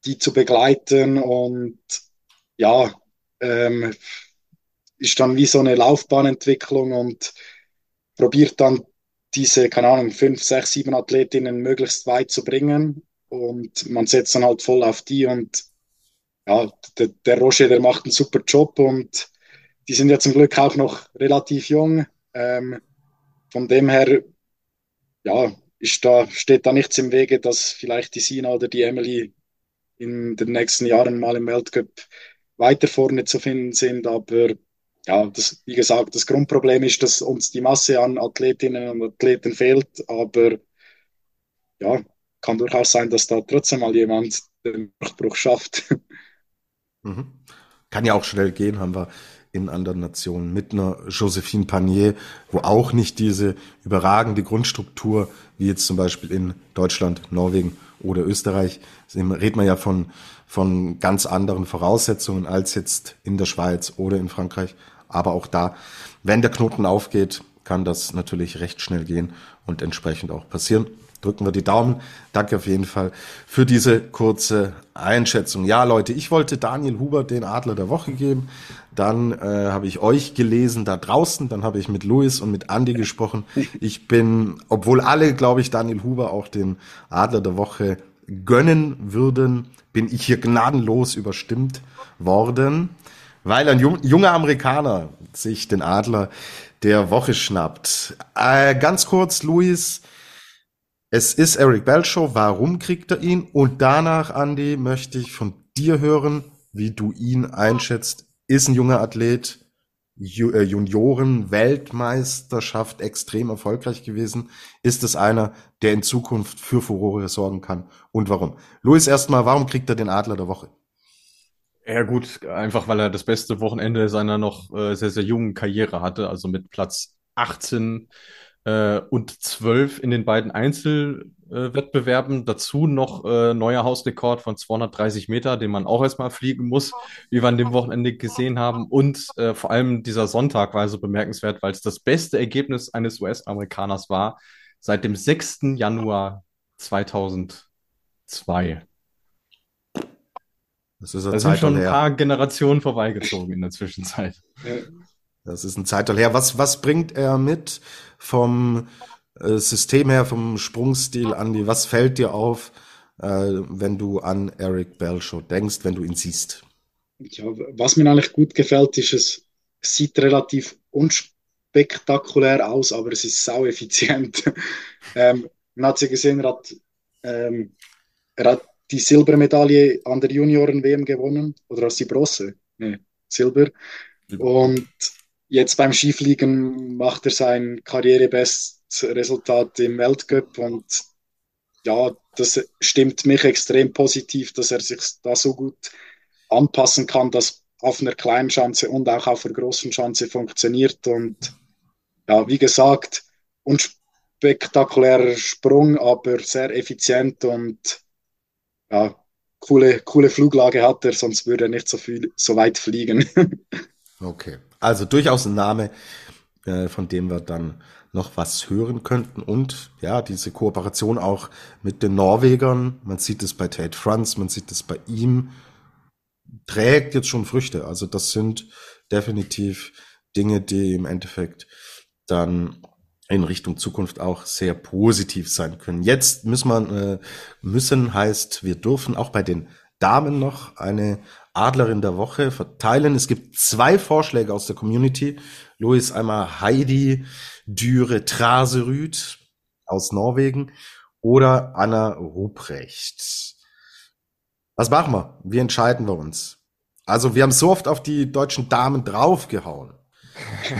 die zu begleiten und ja, ähm, ist dann wie so eine Laufbahnentwicklung und probiert dann diese, keine Ahnung, fünf, sechs, sieben Athletinnen möglichst weit zu bringen. Und man setzt dann halt voll auf die und ja, der, der Roger, der macht einen super Job und die sind ja zum Glück auch noch relativ jung. Ähm, von dem her, ja, ist da, steht da nichts im Wege, dass vielleicht die Sina oder die Emily in den nächsten Jahren mal im Weltcup weiter vorne zu finden sind. Aber ja, das, wie gesagt, das Grundproblem ist, dass uns die Masse an Athletinnen und Athleten fehlt, aber ja, kann durchaus sein, dass da trotzdem mal jemand den Durchbruch schafft. Mhm. Kann ja auch schnell gehen, haben wir in anderen Nationen mit einer Josephine Panier, wo auch nicht diese überragende Grundstruktur wie jetzt zum Beispiel in Deutschland, Norwegen oder Österreich, redet man ja von, von ganz anderen Voraussetzungen als jetzt in der Schweiz oder in Frankreich. Aber auch da, wenn der Knoten aufgeht, kann das natürlich recht schnell gehen und entsprechend auch passieren. Drücken wir die Daumen. Danke auf jeden Fall für diese kurze Einschätzung. Ja, Leute, ich wollte Daniel Huber den Adler der Woche geben. Dann äh, habe ich euch gelesen da draußen. Dann habe ich mit Luis und mit Andy gesprochen. Ich bin, obwohl alle, glaube ich, Daniel Huber auch den Adler der Woche gönnen würden, bin ich hier gnadenlos überstimmt worden weil ein junger Amerikaner sich den Adler der Woche schnappt. Äh, ganz kurz, Luis, es ist Eric Belshaw. Warum kriegt er ihn? Und danach, Andy, möchte ich von dir hören, wie du ihn einschätzt. Ist ein junger Athlet, äh, Junioren-Weltmeisterschaft extrem erfolgreich gewesen. Ist es einer, der in Zukunft für Furore sorgen kann? Und warum? Luis, erstmal, warum kriegt er den Adler der Woche? Ja gut, einfach weil er das beste Wochenende seiner noch äh, sehr, sehr jungen Karriere hatte, also mit Platz 18 äh, und 12 in den beiden Einzelwettbewerben. Äh, Dazu noch äh, neuer Hausrekord von 230 Meter, den man auch erstmal fliegen muss, wie wir an dem Wochenende gesehen haben. Und äh, vor allem dieser Sonntag war so bemerkenswert, weil es das beste Ergebnis eines US-Amerikaners war seit dem 6. Januar 2002. Das ist das sind schon ein paar Generationen vorbeigezogen in der Zwischenzeit. Das ist ein Zeitalter her. Was, was bringt er mit vom äh, System her, vom Sprungstil, Andi? Was fällt dir auf, äh, wenn du an Eric Belshaw denkst, wenn du ihn siehst? Ja, was mir eigentlich gut gefällt, ist, es sieht relativ unspektakulär aus, aber es ist sau effizient. ähm, man hat ja gesehen, er hat, ähm, er hat die Silbermedaille an der Junioren-WM gewonnen. Oder du die Bronze? Nee, Silber. Und jetzt beim Skifliegen macht er sein Karrierebestresultat im Weltcup und ja, das stimmt mich extrem positiv, dass er sich da so gut anpassen kann, dass auf einer kleinen Schanze und auch auf einer großen Schanze funktioniert. Und ja, wie gesagt, unspektakulärer Sprung, aber sehr effizient und ja, coole, coole Fluglage hat er, sonst würde er nicht so viel, so weit fliegen. okay. Also durchaus ein Name, äh, von dem wir dann noch was hören könnten. Und ja, diese Kooperation auch mit den Norwegern, man sieht es bei Tate Franz, man sieht es bei ihm, trägt jetzt schon Früchte. Also das sind definitiv Dinge, die im Endeffekt dann in Richtung Zukunft auch sehr positiv sein können. Jetzt müssen wir, äh, müssen heißt, wir dürfen auch bei den Damen noch eine Adlerin der Woche verteilen. Es gibt zwei Vorschläge aus der Community. Louis einmal Heidi Düre Traserüd aus Norwegen oder Anna Ruprecht. Was machen wir? Wie entscheiden wir uns? Also wir haben so oft auf die deutschen Damen draufgehauen.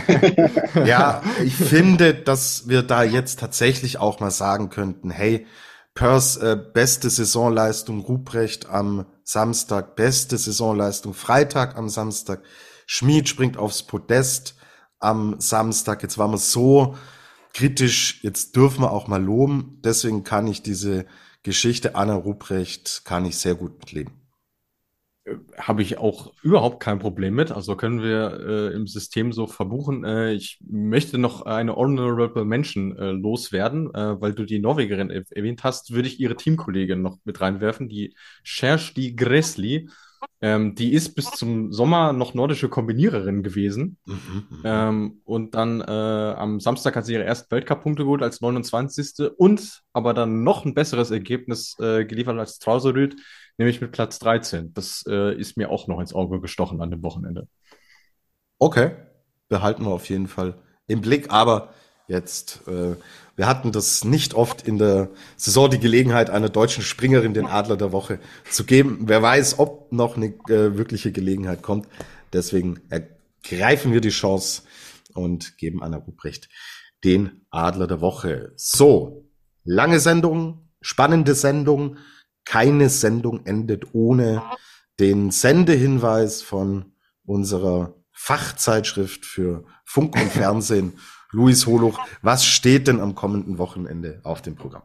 ja, ich finde, dass wir da jetzt tatsächlich auch mal sagen könnten, hey, Pers äh, beste Saisonleistung, Ruprecht am Samstag, beste Saisonleistung, Freitag am Samstag, Schmid springt aufs Podest am Samstag. Jetzt waren wir so kritisch, jetzt dürfen wir auch mal loben. Deswegen kann ich diese Geschichte Anna Ruprecht, kann ich sehr gut mitleben habe ich auch überhaupt kein Problem mit. Also können wir äh, im System so verbuchen. Äh, ich möchte noch eine Honorable Mention äh, loswerden, äh, weil du die Norwegerin erwähnt hast, würde ich ihre Teamkollegin noch mit reinwerfen, die Schersti Gressli. Ähm, die ist bis zum Sommer noch nordische Kombiniererin gewesen. Mhm, mhm. ähm, und dann äh, am Samstag hat sie ihre ersten Weltcup-Punkte geholt als 29. und aber dann noch ein besseres Ergebnis äh, geliefert als Trauserüd nämlich mit Platz 13. Das äh, ist mir auch noch ins Auge gestochen an dem Wochenende. Okay, behalten wir auf jeden Fall im Blick, aber jetzt, äh, wir hatten das nicht oft in der Saison die Gelegenheit, einer deutschen Springerin den Adler der Woche zu geben. Wer weiß, ob noch eine äh, wirkliche Gelegenheit kommt. Deswegen ergreifen wir die Chance und geben Anna Ruprecht den Adler der Woche. So, lange Sendung, spannende Sendung keine Sendung endet ohne den Sendehinweis von unserer Fachzeitschrift für Funk und Fernsehen, Luis Holuch. Was steht denn am kommenden Wochenende auf dem Programm?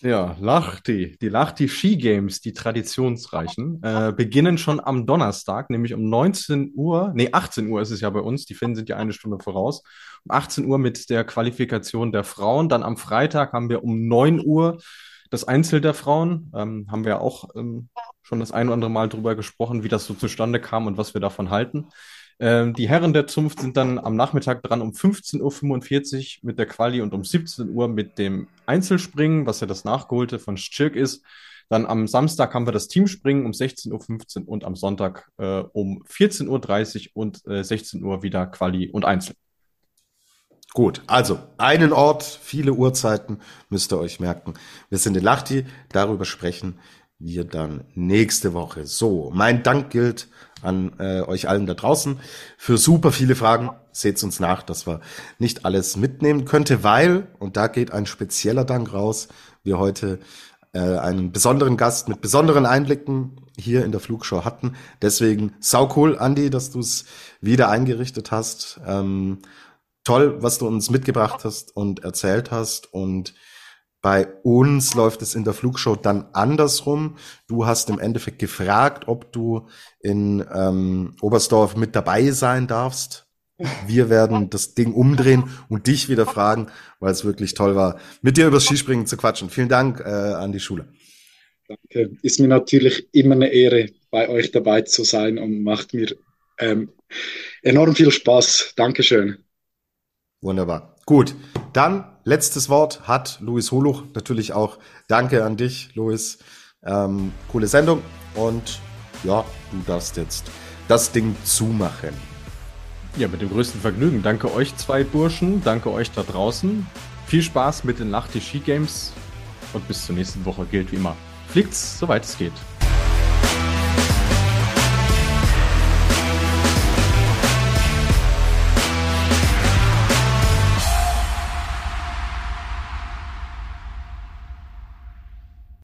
Ja, Lachti, die Lachti Ski Games, die traditionsreichen, äh, beginnen schon am Donnerstag, nämlich um 19 Uhr, nee, 18 Uhr ist es ja bei uns, die Finnen sind ja eine Stunde voraus, um 18 Uhr mit der Qualifikation der Frauen, dann am Freitag haben wir um 9 Uhr das Einzel der Frauen ähm, haben wir auch ähm, schon das ein oder andere Mal drüber gesprochen, wie das so zustande kam und was wir davon halten. Ähm, die Herren der Zunft sind dann am Nachmittag dran um 15.45 Uhr mit der Quali und um 17 Uhr mit dem Einzelspringen, was ja das Nachgeholte von Schirk ist. Dann am Samstag haben wir das Teamspringen um 16.15 Uhr und am Sonntag äh, um 14.30 Uhr und äh, 16 Uhr wieder Quali und Einzel. Gut, also einen Ort, viele Uhrzeiten müsst ihr euch merken. Wir sind in Lachti, darüber sprechen wir dann nächste Woche. So, mein Dank gilt an äh, euch allen da draußen für super viele Fragen. Seht's uns nach, dass wir nicht alles mitnehmen könnte, weil, und da geht ein spezieller Dank raus, wir heute äh, einen besonderen Gast mit besonderen Einblicken hier in der Flugshow hatten. Deswegen sau cool, Andi, dass du es wieder eingerichtet hast. Ähm, toll, was du uns mitgebracht hast und erzählt hast. Und bei uns läuft es in der Flugshow dann andersrum. Du hast im Endeffekt gefragt, ob du in ähm, Oberstdorf mit dabei sein darfst. Wir werden das Ding umdrehen und dich wieder fragen, weil es wirklich toll war, mit dir über Skispringen zu quatschen. Vielen Dank äh, an die Schule. Danke. Ist mir natürlich immer eine Ehre, bei euch dabei zu sein und macht mir ähm, enorm viel Spaß. Dankeschön. Wunderbar. Gut, dann letztes Wort hat Luis Holuch. Natürlich auch danke an dich, Luis. Ähm, coole Sendung und ja, du darfst jetzt das Ding zumachen. Ja, mit dem größten Vergnügen. Danke euch zwei Burschen, danke euch da draußen. Viel Spaß mit den Lachti Ski Games und bis zur nächsten Woche gilt wie immer. Fliegt's, soweit es geht.